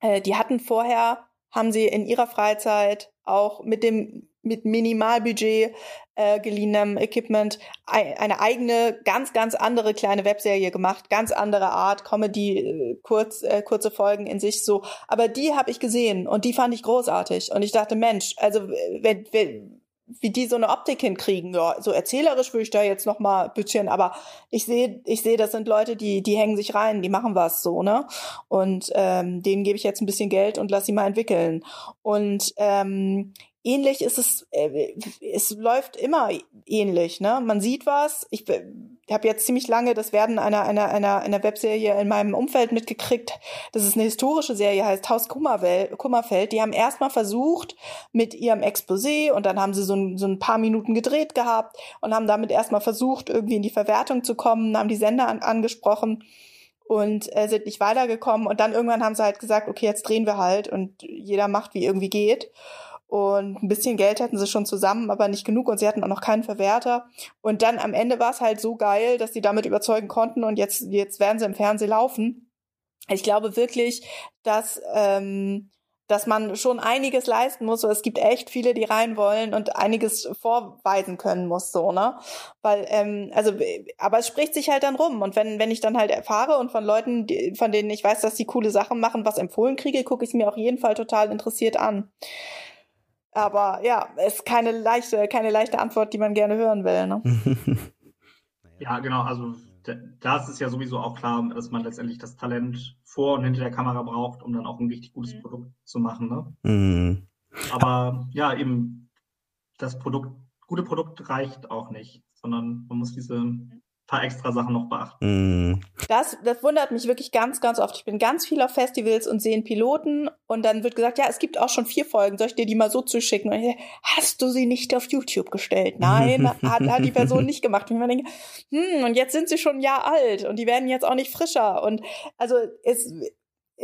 äh, die hatten vorher haben sie in ihrer Freizeit auch mit dem mit Minimalbudget äh, geliehenem Equipment eine eigene, ganz, ganz andere kleine Webserie gemacht, ganz andere Art, Comedy, äh, kurz, äh, kurze Folgen in sich so. Aber die habe ich gesehen und die fand ich großartig. Und ich dachte, Mensch, also wenn, wenn, wie die so eine Optik hinkriegen. Ja, so erzählerisch würde ich da jetzt noch mal bisschen, aber ich sehe, ich sehe, das sind Leute, die, die hängen sich rein, die machen was so, ne? Und ähm, denen gebe ich jetzt ein bisschen Geld und lass sie mal entwickeln. Und ähm, ähnlich ist es, äh, es läuft immer ähnlich, ne? Man sieht was. Ich habe jetzt ziemlich lange das Werden einer, einer, einer, einer Webserie in meinem Umfeld mitgekriegt. Das ist eine historische Serie, heißt Haus Kummerfeld. Die haben erstmal versucht mit ihrem Exposé und dann haben sie so ein, so ein paar Minuten gedreht gehabt und haben damit erstmal versucht, irgendwie in die Verwertung zu kommen, haben die Sender an, angesprochen und äh, sind nicht weitergekommen und dann irgendwann haben sie halt gesagt, okay, jetzt drehen wir halt und jeder macht, wie irgendwie geht. Und ein bisschen Geld hatten sie schon zusammen, aber nicht genug und sie hatten auch noch keinen Verwerter. Und dann am Ende war es halt so geil, dass sie damit überzeugen konnten und jetzt, jetzt werden sie im Fernsehen laufen. Ich glaube wirklich, dass ähm, dass man schon einiges leisten muss. Es gibt echt viele, die rein wollen und einiges vorweisen können muss, so, ne? Weil, ähm, also, aber es spricht sich halt dann rum. Und wenn, wenn ich dann halt erfahre und von Leuten, die, von denen ich weiß, dass die coole Sachen machen, was empfohlen kriege, gucke ich es mir auf jeden Fall total interessiert an. Aber ja, ist keine leichte, keine leichte Antwort, die man gerne hören will, ne? <laughs> ja, genau, also da ist es ja sowieso auch klar, dass man letztendlich das Talent vor und hinter der Kamera braucht, um dann auch ein richtig gutes mhm. Produkt zu machen. Ne? Mhm. Aber ja, eben das Produkt, gute Produkt reicht auch nicht, sondern man muss diese paar extra Sachen noch beachten. Mm. Das, das wundert mich wirklich ganz, ganz oft. Ich bin ganz viel auf Festivals und sehe einen Piloten und dann wird gesagt, ja, es gibt auch schon vier Folgen, soll ich dir die mal so zuschicken? Und ich sage, hast du sie nicht auf YouTube gestellt? Nein, <laughs> hat, hat die Person nicht gemacht. Und ich denke, hm, und jetzt sind sie schon ein Jahr alt und die werden jetzt auch nicht frischer. Und also es,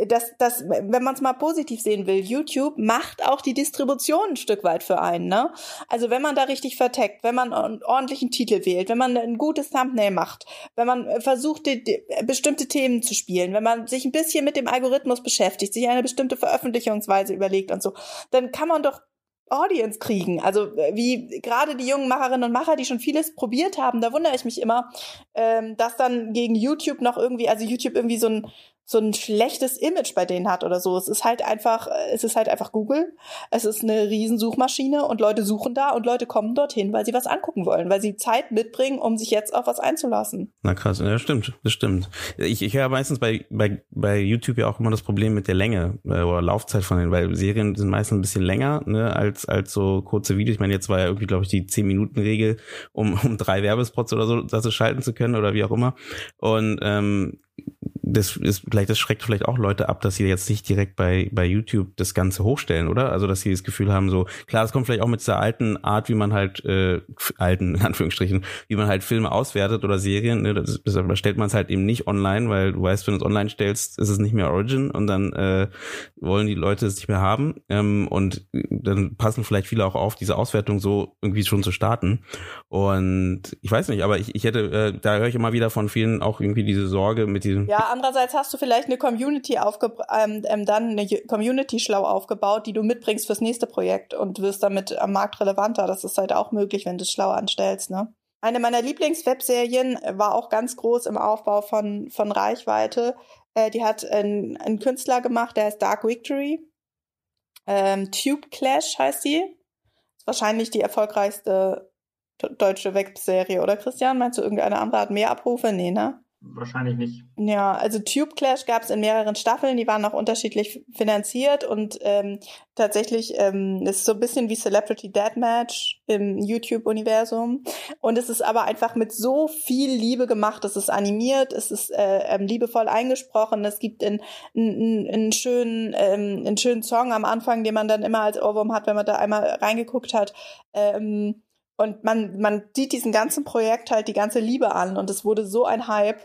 das, das, wenn man es mal positiv sehen will, YouTube macht auch die Distribution ein Stück weit für einen. Ne? Also wenn man da richtig verteckt, wenn man einen ordentlichen Titel wählt, wenn man ein gutes Thumbnail macht, wenn man versucht, die, die, bestimmte Themen zu spielen, wenn man sich ein bisschen mit dem Algorithmus beschäftigt, sich eine bestimmte Veröffentlichungsweise überlegt und so, dann kann man doch Audience kriegen. Also wie gerade die jungen Macherinnen und Macher, die schon vieles probiert haben, da wundere ich mich immer, ähm, dass dann gegen YouTube noch irgendwie, also YouTube irgendwie so ein so ein schlechtes Image bei denen hat oder so. Es ist halt einfach, es ist halt einfach Google. Es ist eine Riesensuchmaschine und Leute suchen da und Leute kommen dorthin, weil sie was angucken wollen, weil sie Zeit mitbringen, um sich jetzt auf was einzulassen. Na krass, ja, stimmt, das stimmt. Ich, ich höre meistens bei, bei, bei YouTube ja auch immer das Problem mit der Länge äh, oder Laufzeit von den, weil Serien sind meistens ein bisschen länger, ne, als, als so kurze Videos. Ich meine, jetzt war ja irgendwie, glaube ich, die 10-Minuten-Regel, um, um drei Werbespots oder so, das schalten zu können oder wie auch immer. Und ähm, das ist vielleicht, das schreckt vielleicht auch Leute ab, dass sie jetzt nicht direkt bei, bei YouTube das Ganze hochstellen, oder? Also, dass sie das Gefühl haben, so, klar, das kommt vielleicht auch mit dieser alten Art, wie man halt, äh, alten, in Anführungsstrichen, wie man halt Filme auswertet oder Serien, ne? das, das stellt man es halt eben nicht online, weil du weißt, wenn du es online stellst, ist es nicht mehr Origin und dann äh, wollen die Leute es nicht mehr haben. Ähm, und dann passen vielleicht viele auch auf, diese Auswertung so irgendwie schon zu starten. Und ich weiß nicht, aber ich, ich hätte, äh, da höre ich immer wieder von vielen auch irgendwie diese Sorge mit diesem. Ja, andererseits hast du vielleicht eine Community aufge ähm, ähm, dann eine Community schlau aufgebaut, die du mitbringst fürs nächste Projekt und wirst damit am Markt relevanter. Das ist halt auch möglich, wenn du es schlau anstellst, ne? Eine meiner Lieblingswebserien war auch ganz groß im Aufbau von, von Reichweite. Äh, die hat einen, einen Künstler gemacht, der heißt Dark Victory. Ähm, Tube Clash heißt die. Ist wahrscheinlich die erfolgreichste deutsche Webserie, oder Christian? Meinst du, irgendeine andere hat mehr Abrufe? Nee, ne? Wahrscheinlich nicht. Ja, also Tube Clash gab es in mehreren Staffeln, die waren auch unterschiedlich finanziert und ähm, tatsächlich ähm, ist so ein bisschen wie Celebrity Deathmatch im YouTube-Universum. Und es ist aber einfach mit so viel Liebe gemacht. Es ist animiert, es ist äh, ähm, liebevoll eingesprochen. Es gibt einen, einen, einen, schönen, ähm, einen schönen Song am Anfang, den man dann immer als Ohrwurm hat, wenn man da einmal reingeguckt hat. Ähm, und man, man sieht diesem ganzen Projekt halt die ganze Liebe an und es wurde so ein Hype.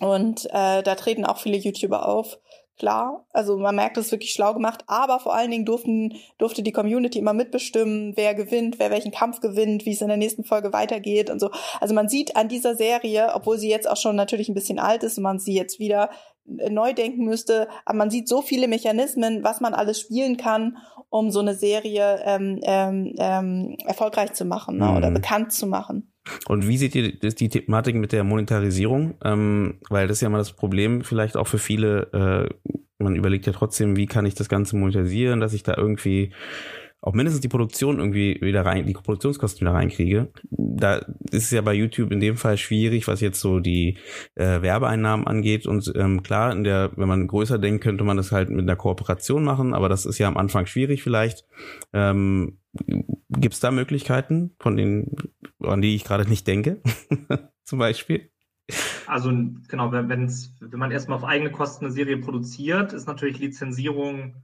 Und äh, da treten auch viele YouTuber auf. Klar, also man merkt, es ist wirklich schlau gemacht, aber vor allen Dingen durften, durfte die Community immer mitbestimmen, wer gewinnt, wer welchen Kampf gewinnt, wie es in der nächsten Folge weitergeht und so. Also man sieht an dieser Serie, obwohl sie jetzt auch schon natürlich ein bisschen alt ist und man sie jetzt wieder neu denken müsste, aber man sieht so viele Mechanismen, was man alles spielen kann, um so eine Serie ähm, ähm, ähm erfolgreich zu machen ne, mhm. oder bekannt zu machen. Und wie seht ihr die Thematik mit der Monetarisierung? Ähm, weil das ist ja mal das Problem vielleicht auch für viele. Äh, man überlegt ja trotzdem, wie kann ich das Ganze monetarisieren, dass ich da irgendwie auch mindestens die Produktion irgendwie wieder rein, die Produktionskosten wieder reinkriege. Da ist es ja bei YouTube in dem Fall schwierig, was jetzt so die äh, Werbeeinnahmen angeht. Und ähm, klar, in der, wenn man größer denkt, könnte man das halt mit einer Kooperation machen, aber das ist ja am Anfang schwierig vielleicht. Ähm, Gibt es da Möglichkeiten, von denen, an die ich gerade nicht denke, <laughs> zum Beispiel? Also genau, wenn, wenn's, wenn man erstmal auf eigene Kosten eine Serie produziert, ist natürlich Lizenzierung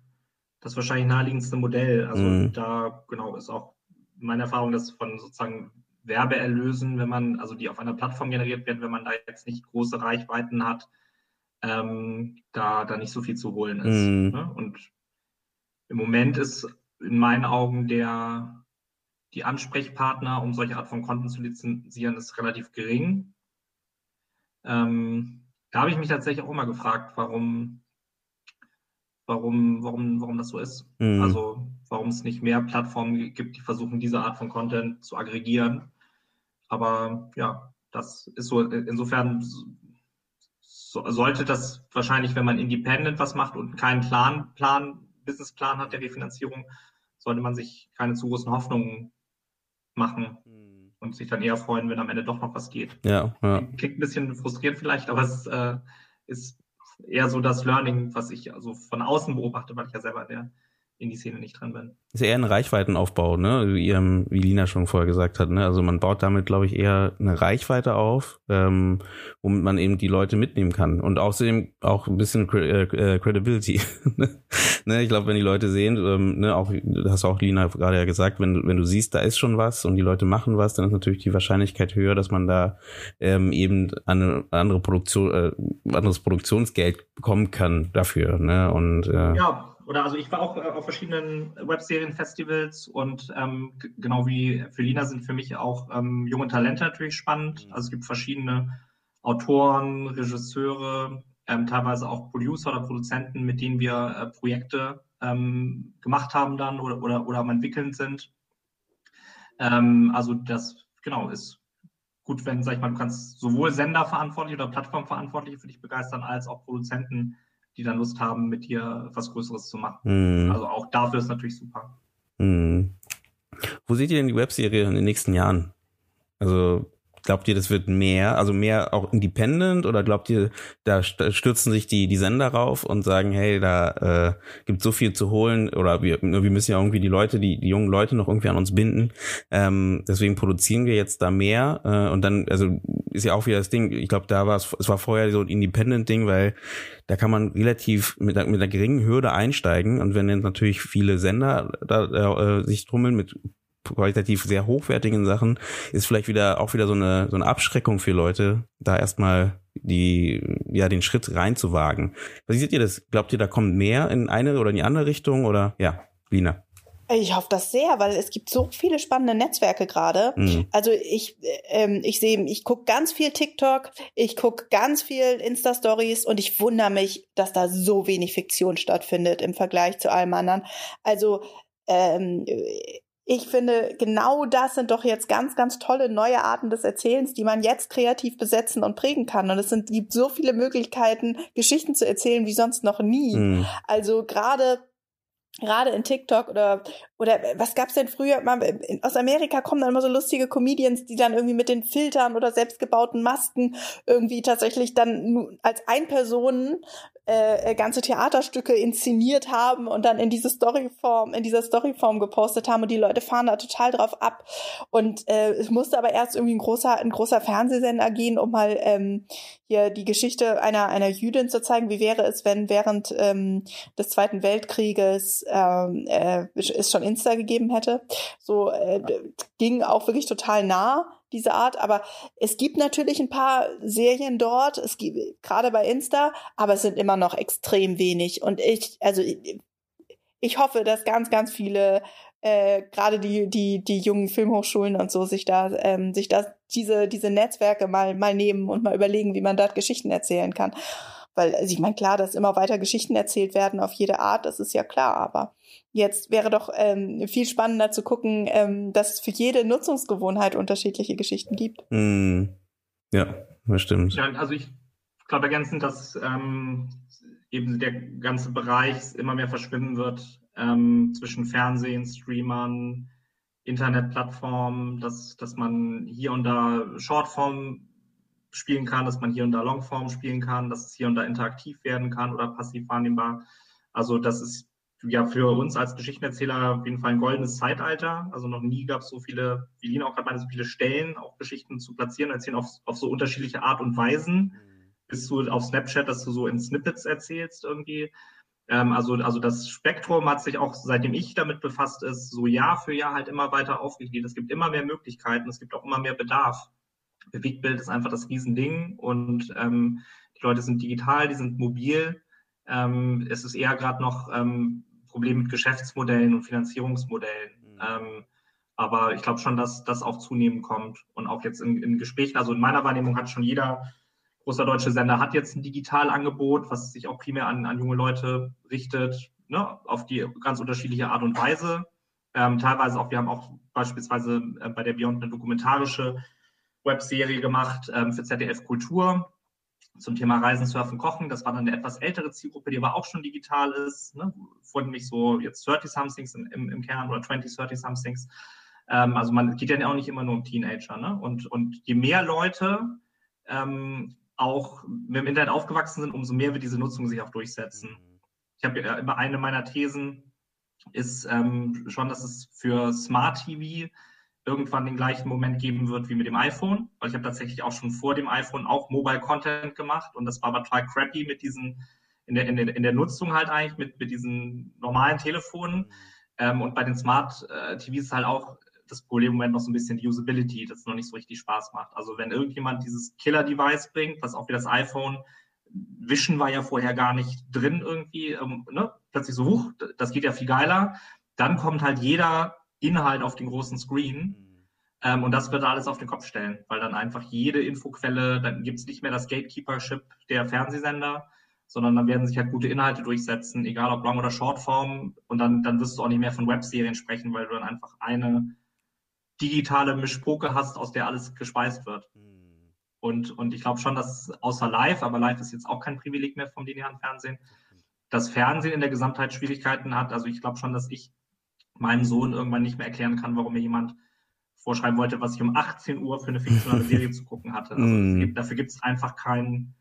das wahrscheinlich naheliegendste Modell. Also mhm. da genau ist auch meine Erfahrung, dass von sozusagen Werbeerlösen, wenn man, also die auf einer Plattform generiert werden, wenn man da jetzt nicht große Reichweiten hat, ähm, da, da nicht so viel zu holen ist. Mhm. Ne? Und im Moment ist in meinen Augen der, die Ansprechpartner, um solche Art von Konten zu lizenzieren, ist relativ gering. Ähm, da habe ich mich tatsächlich auch immer gefragt, warum, warum, warum, warum das so ist. Mhm. Also warum es nicht mehr Plattformen gibt, die versuchen, diese Art von Content zu aggregieren. Aber ja, das ist so, insofern so, sollte das wahrscheinlich, wenn man independent was macht und keinen Plan, Plan, Businessplan hat der Refinanzierung, sollte man sich keine zu großen Hoffnungen machen hm. und sich dann eher freuen, wenn am Ende doch noch was geht. Ja, ja. Klingt ein bisschen frustrierend vielleicht, aber es äh, ist eher so das Learning, was ich also von außen beobachte, weil ich ja selber der in die Szene nicht drin bin. Ist eher ein Reichweitenaufbau, ne? Wie, ähm, wie Lina schon vorher gesagt hat, ne? Also man baut damit, glaube ich, eher eine Reichweite auf, ähm, womit man eben die Leute mitnehmen kann. Und außerdem auch ein bisschen äh, äh, Credibility. <laughs> ne? Ich glaube, wenn die Leute sehen, ähm, ne, auch, das hast auch Lina gerade ja gesagt, wenn, wenn du siehst, da ist schon was und die Leute machen was, dann ist natürlich die Wahrscheinlichkeit höher, dass man da ähm, eben eine andere Produktion, äh, anderes Produktionsgeld bekommen kann dafür. Ne? Und äh, ja oder also ich war auch äh, auf verschiedenen Webserien-Festivals und ähm, genau wie für Lina sind für mich auch ähm, junge Talente natürlich spannend. Mhm. Also es gibt verschiedene Autoren, Regisseure, ähm, teilweise auch Producer oder Produzenten, mit denen wir äh, Projekte ähm, gemacht haben dann oder, oder, oder am entwickeln sind. Ähm, also das genau ist gut, wenn, sag ich mal, du kannst sowohl Senderverantwortliche oder Plattformverantwortliche für dich begeistern, als auch Produzenten die dann Lust haben, mit dir was Größeres zu machen. Mhm. Also auch dafür ist natürlich super. Mhm. Wo seht ihr denn die Webserie in den nächsten Jahren? Also Glaubt ihr, das wird mehr, also mehr auch independent oder glaubt ihr, da stürzen sich die, die Sender rauf und sagen, hey, da äh, gibt so viel zu holen oder wir, wir müssen ja irgendwie die Leute, die, die jungen Leute noch irgendwie an uns binden. Ähm, deswegen produzieren wir jetzt da mehr äh, und dann, also ist ja auch wieder das Ding, ich glaube, da war es, es war vorher so ein Independent-Ding, weil da kann man relativ mit, mit einer geringen Hürde einsteigen und wenn dann natürlich viele Sender da äh, sich trummeln mit qualitativ sehr hochwertigen Sachen, ist vielleicht wieder auch wieder so eine, so eine Abschreckung für Leute, da erstmal die, ja, den Schritt reinzuwagen. Was seht ihr das? Glaubt ihr, da kommt mehr in eine oder in die andere Richtung oder, ja, Lina? Ich hoffe das sehr, weil es gibt so viele spannende Netzwerke gerade. Mhm. Also ich, ähm, ich sehe, ich gucke ganz viel TikTok, ich gucke ganz viel Insta-Stories und ich wundere mich, dass da so wenig Fiktion stattfindet im Vergleich zu allem anderen. Also ähm, ich finde, genau das sind doch jetzt ganz, ganz tolle neue Arten des Erzählens, die man jetzt kreativ besetzen und prägen kann. Und es sind, gibt so viele Möglichkeiten, Geschichten zu erzählen wie sonst noch nie. Mhm. Also gerade gerade in TikTok oder oder was gab's denn früher? Aus Amerika kommen dann immer so lustige Comedians, die dann irgendwie mit den Filtern oder selbstgebauten Masken irgendwie tatsächlich dann als Einpersonen äh, äh, ganze Theaterstücke inszeniert haben und dann in diese Storyform, in dieser Storyform gepostet haben und die Leute fahren da total drauf ab. Und äh, es musste aber erst irgendwie ein großer, ein großer Fernsehsender gehen, um mal ähm, hier die Geschichte einer, einer Jüdin zu zeigen. Wie wäre es, wenn während ähm, des Zweiten Weltkrieges ähm, äh, es schon Insta gegeben hätte? So äh, ging auch wirklich total nah diese Art. Aber es gibt natürlich ein paar Serien dort, es gibt gerade bei Insta, aber es sind immer noch extrem wenig. Und ich, also ich hoffe, dass ganz, ganz viele äh, gerade die die die jungen Filmhochschulen und so sich da ähm, sich da diese diese Netzwerke mal mal nehmen und mal überlegen, wie man dort Geschichten erzählen kann. Weil, also ich meine, klar, dass immer weiter Geschichten erzählt werden auf jede Art, das ist ja klar, aber jetzt wäre doch ähm, viel spannender zu gucken, ähm, dass es für jede Nutzungsgewohnheit unterschiedliche Geschichten gibt. Mm. Ja, das stimmt. Ja, also ich glaube ergänzend, dass ähm, eben der ganze Bereich immer mehr verschwimmen wird ähm, zwischen Fernsehen, Streamern, Internetplattformen, dass, dass man hier und da Shortform spielen kann, dass man hier und da Longform spielen kann, dass es hier und da interaktiv werden kann oder passiv wahrnehmbar. Also das ist ja für uns als Geschichtenerzähler auf jeden Fall ein goldenes Zeitalter. Also noch nie gab es so viele, wie Lina auch gerade meinte, so viele Stellen, auch Geschichten zu platzieren, erzählen auf, auf so unterschiedliche Art und Weisen. Mhm. Bist du auf Snapchat, dass du so in Snippets erzählst irgendwie. Ähm, also, also das Spektrum hat sich auch, seitdem ich damit befasst ist, so Jahr für Jahr halt immer weiter aufgegliedert. Es gibt immer mehr Möglichkeiten, es gibt auch immer mehr Bedarf. Bewegtbild ist einfach das Riesending und ähm, die Leute sind digital, die sind mobil. Ähm, es ist eher gerade noch ähm, Problem mit Geschäftsmodellen und Finanzierungsmodellen. Mhm. Ähm, aber ich glaube schon, dass das auch zunehmend kommt. Und auch jetzt in, in Gesprächen, also in meiner Wahrnehmung hat schon jeder großer deutsche Sender hat jetzt ein Digitalangebot, was sich auch primär an, an junge Leute richtet, ne, auf die ganz unterschiedliche Art und Weise. Ähm, teilweise auch, wir haben auch beispielsweise äh, bei der Beyond eine dokumentarische Webserie gemacht ähm, für ZDF Kultur zum Thema Reisen, Surfen, Kochen. Das war dann eine etwas ältere Zielgruppe, die aber auch schon digital ist. Ne? Vornehmlich so jetzt 30-somethings im, im, im, Kern oder 20, 30-somethings. Ähm, also man geht ja auch nicht immer nur um Teenager. Ne? Und, und je mehr Leute ähm, auch mit dem Internet aufgewachsen sind, umso mehr wird diese Nutzung sich auch durchsetzen. Mhm. Ich habe ja immer eine meiner Thesen ist ähm, schon, dass es für Smart TV irgendwann den gleichen Moment geben wird wie mit dem iPhone, weil ich habe tatsächlich auch schon vor dem iPhone auch Mobile Content gemacht und das war aber total crappy mit diesen, in der, in der, in der Nutzung halt eigentlich, mit, mit diesen normalen Telefonen. Ähm, und bei den Smart äh, TVs ist halt auch das Problem im Moment noch so ein bisschen die Usability, das noch nicht so richtig Spaß macht. Also wenn irgendjemand dieses Killer-Device bringt, was auch wie das iPhone, Wischen war ja vorher gar nicht drin irgendwie, ähm, ne? plötzlich so, hoch, das geht ja viel geiler, dann kommt halt jeder Inhalt auf den großen Screen. Mhm. Ähm, und das wird alles auf den Kopf stellen, weil dann einfach jede Infoquelle, dann gibt es nicht mehr das Gatekeepership der Fernsehsender, sondern dann werden sich halt gute Inhalte durchsetzen, egal ob Long- oder Shortform. Und dann, dann wirst du auch nicht mehr von Webserien sprechen, weil du dann einfach eine digitale Mischpoke hast, aus der alles gespeist wird. Mhm. Und, und ich glaube schon, dass außer live, aber live ist jetzt auch kein Privileg mehr vom linearen Fernsehen, das Fernsehen in der Gesamtheit Schwierigkeiten hat. Also ich glaube schon, dass ich meinem Sohn irgendwann nicht mehr erklären kann, warum mir jemand vorschreiben wollte, was ich um 18 Uhr für eine fiktionale Serie <laughs> zu gucken hatte. Also mm. gibt, dafür gibt es einfach keinen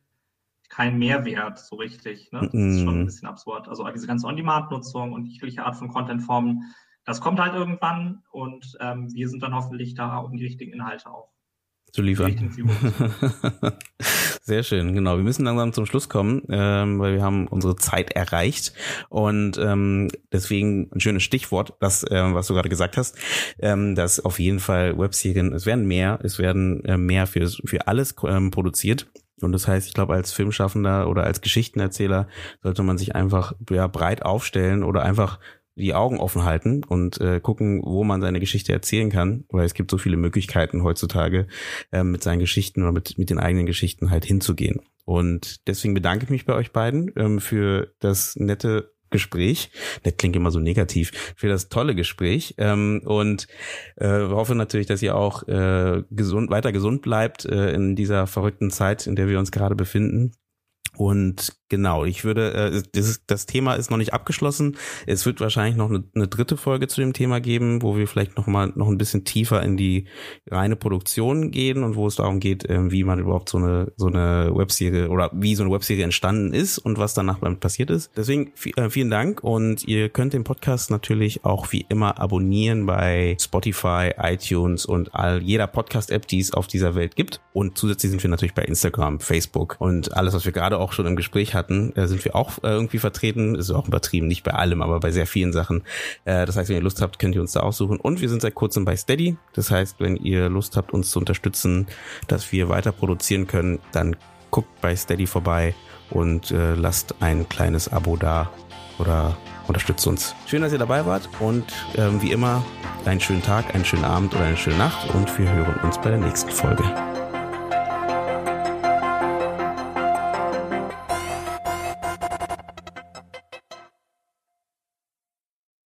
kein Mehrwert so richtig. Ne? Das mm. ist schon ein bisschen absurd. Also diese ganze On-Demand-Nutzung und jegliche Art von Content-Formen, das kommt halt irgendwann und ähm, wir sind dann hoffentlich da, um die richtigen Inhalte auch zu liefern. <laughs> Sehr schön, genau. Wir müssen langsam zum Schluss kommen, ähm, weil wir haben unsere Zeit erreicht. Und ähm, deswegen ein schönes Stichwort, das, ähm, was du gerade gesagt hast, ähm, dass auf jeden Fall Webserien, es werden mehr, es werden äh, mehr für, für alles ähm, produziert. Und das heißt, ich glaube, als Filmschaffender oder als Geschichtenerzähler sollte man sich einfach ja, breit aufstellen oder einfach die Augen offen halten und äh, gucken, wo man seine Geschichte erzählen kann, weil es gibt so viele Möglichkeiten heutzutage, äh, mit seinen Geschichten oder mit, mit den eigenen Geschichten halt hinzugehen. Und deswegen bedanke ich mich bei euch beiden ähm, für das nette Gespräch. Das klingt immer so negativ. Für das tolle Gespräch. Ähm, und äh, hoffe natürlich, dass ihr auch äh, gesund, weiter gesund bleibt äh, in dieser verrückten Zeit, in der wir uns gerade befinden. Und genau, ich würde, äh, das, das Thema ist noch nicht abgeschlossen. Es wird wahrscheinlich noch eine, eine dritte Folge zu dem Thema geben, wo wir vielleicht noch mal noch ein bisschen tiefer in die reine Produktion gehen und wo es darum geht, äh, wie man überhaupt so eine so eine Webserie oder wie so eine Webserie entstanden ist und was danach passiert ist. Deswegen äh, vielen Dank und ihr könnt den Podcast natürlich auch wie immer abonnieren bei Spotify, iTunes und all jeder Podcast-App, die es auf dieser Welt gibt. Und zusätzlich sind wir natürlich bei Instagram, Facebook und alles, was wir gerade auch schon im Gespräch hatten, äh, sind wir auch äh, irgendwie vertreten. Ist auch übertrieben, nicht bei allem, aber bei sehr vielen Sachen. Äh, das heißt, wenn ihr Lust habt, könnt ihr uns da aussuchen. Und wir sind seit kurzem bei Steady. Das heißt, wenn ihr Lust habt, uns zu unterstützen, dass wir weiter produzieren können, dann guckt bei Steady vorbei und lasst ein kleines Abo da oder unterstützt uns. Schön, dass ihr dabei wart und ähm, wie immer einen schönen Tag, einen schönen Abend oder eine schöne Nacht und wir hören uns bei der nächsten Folge.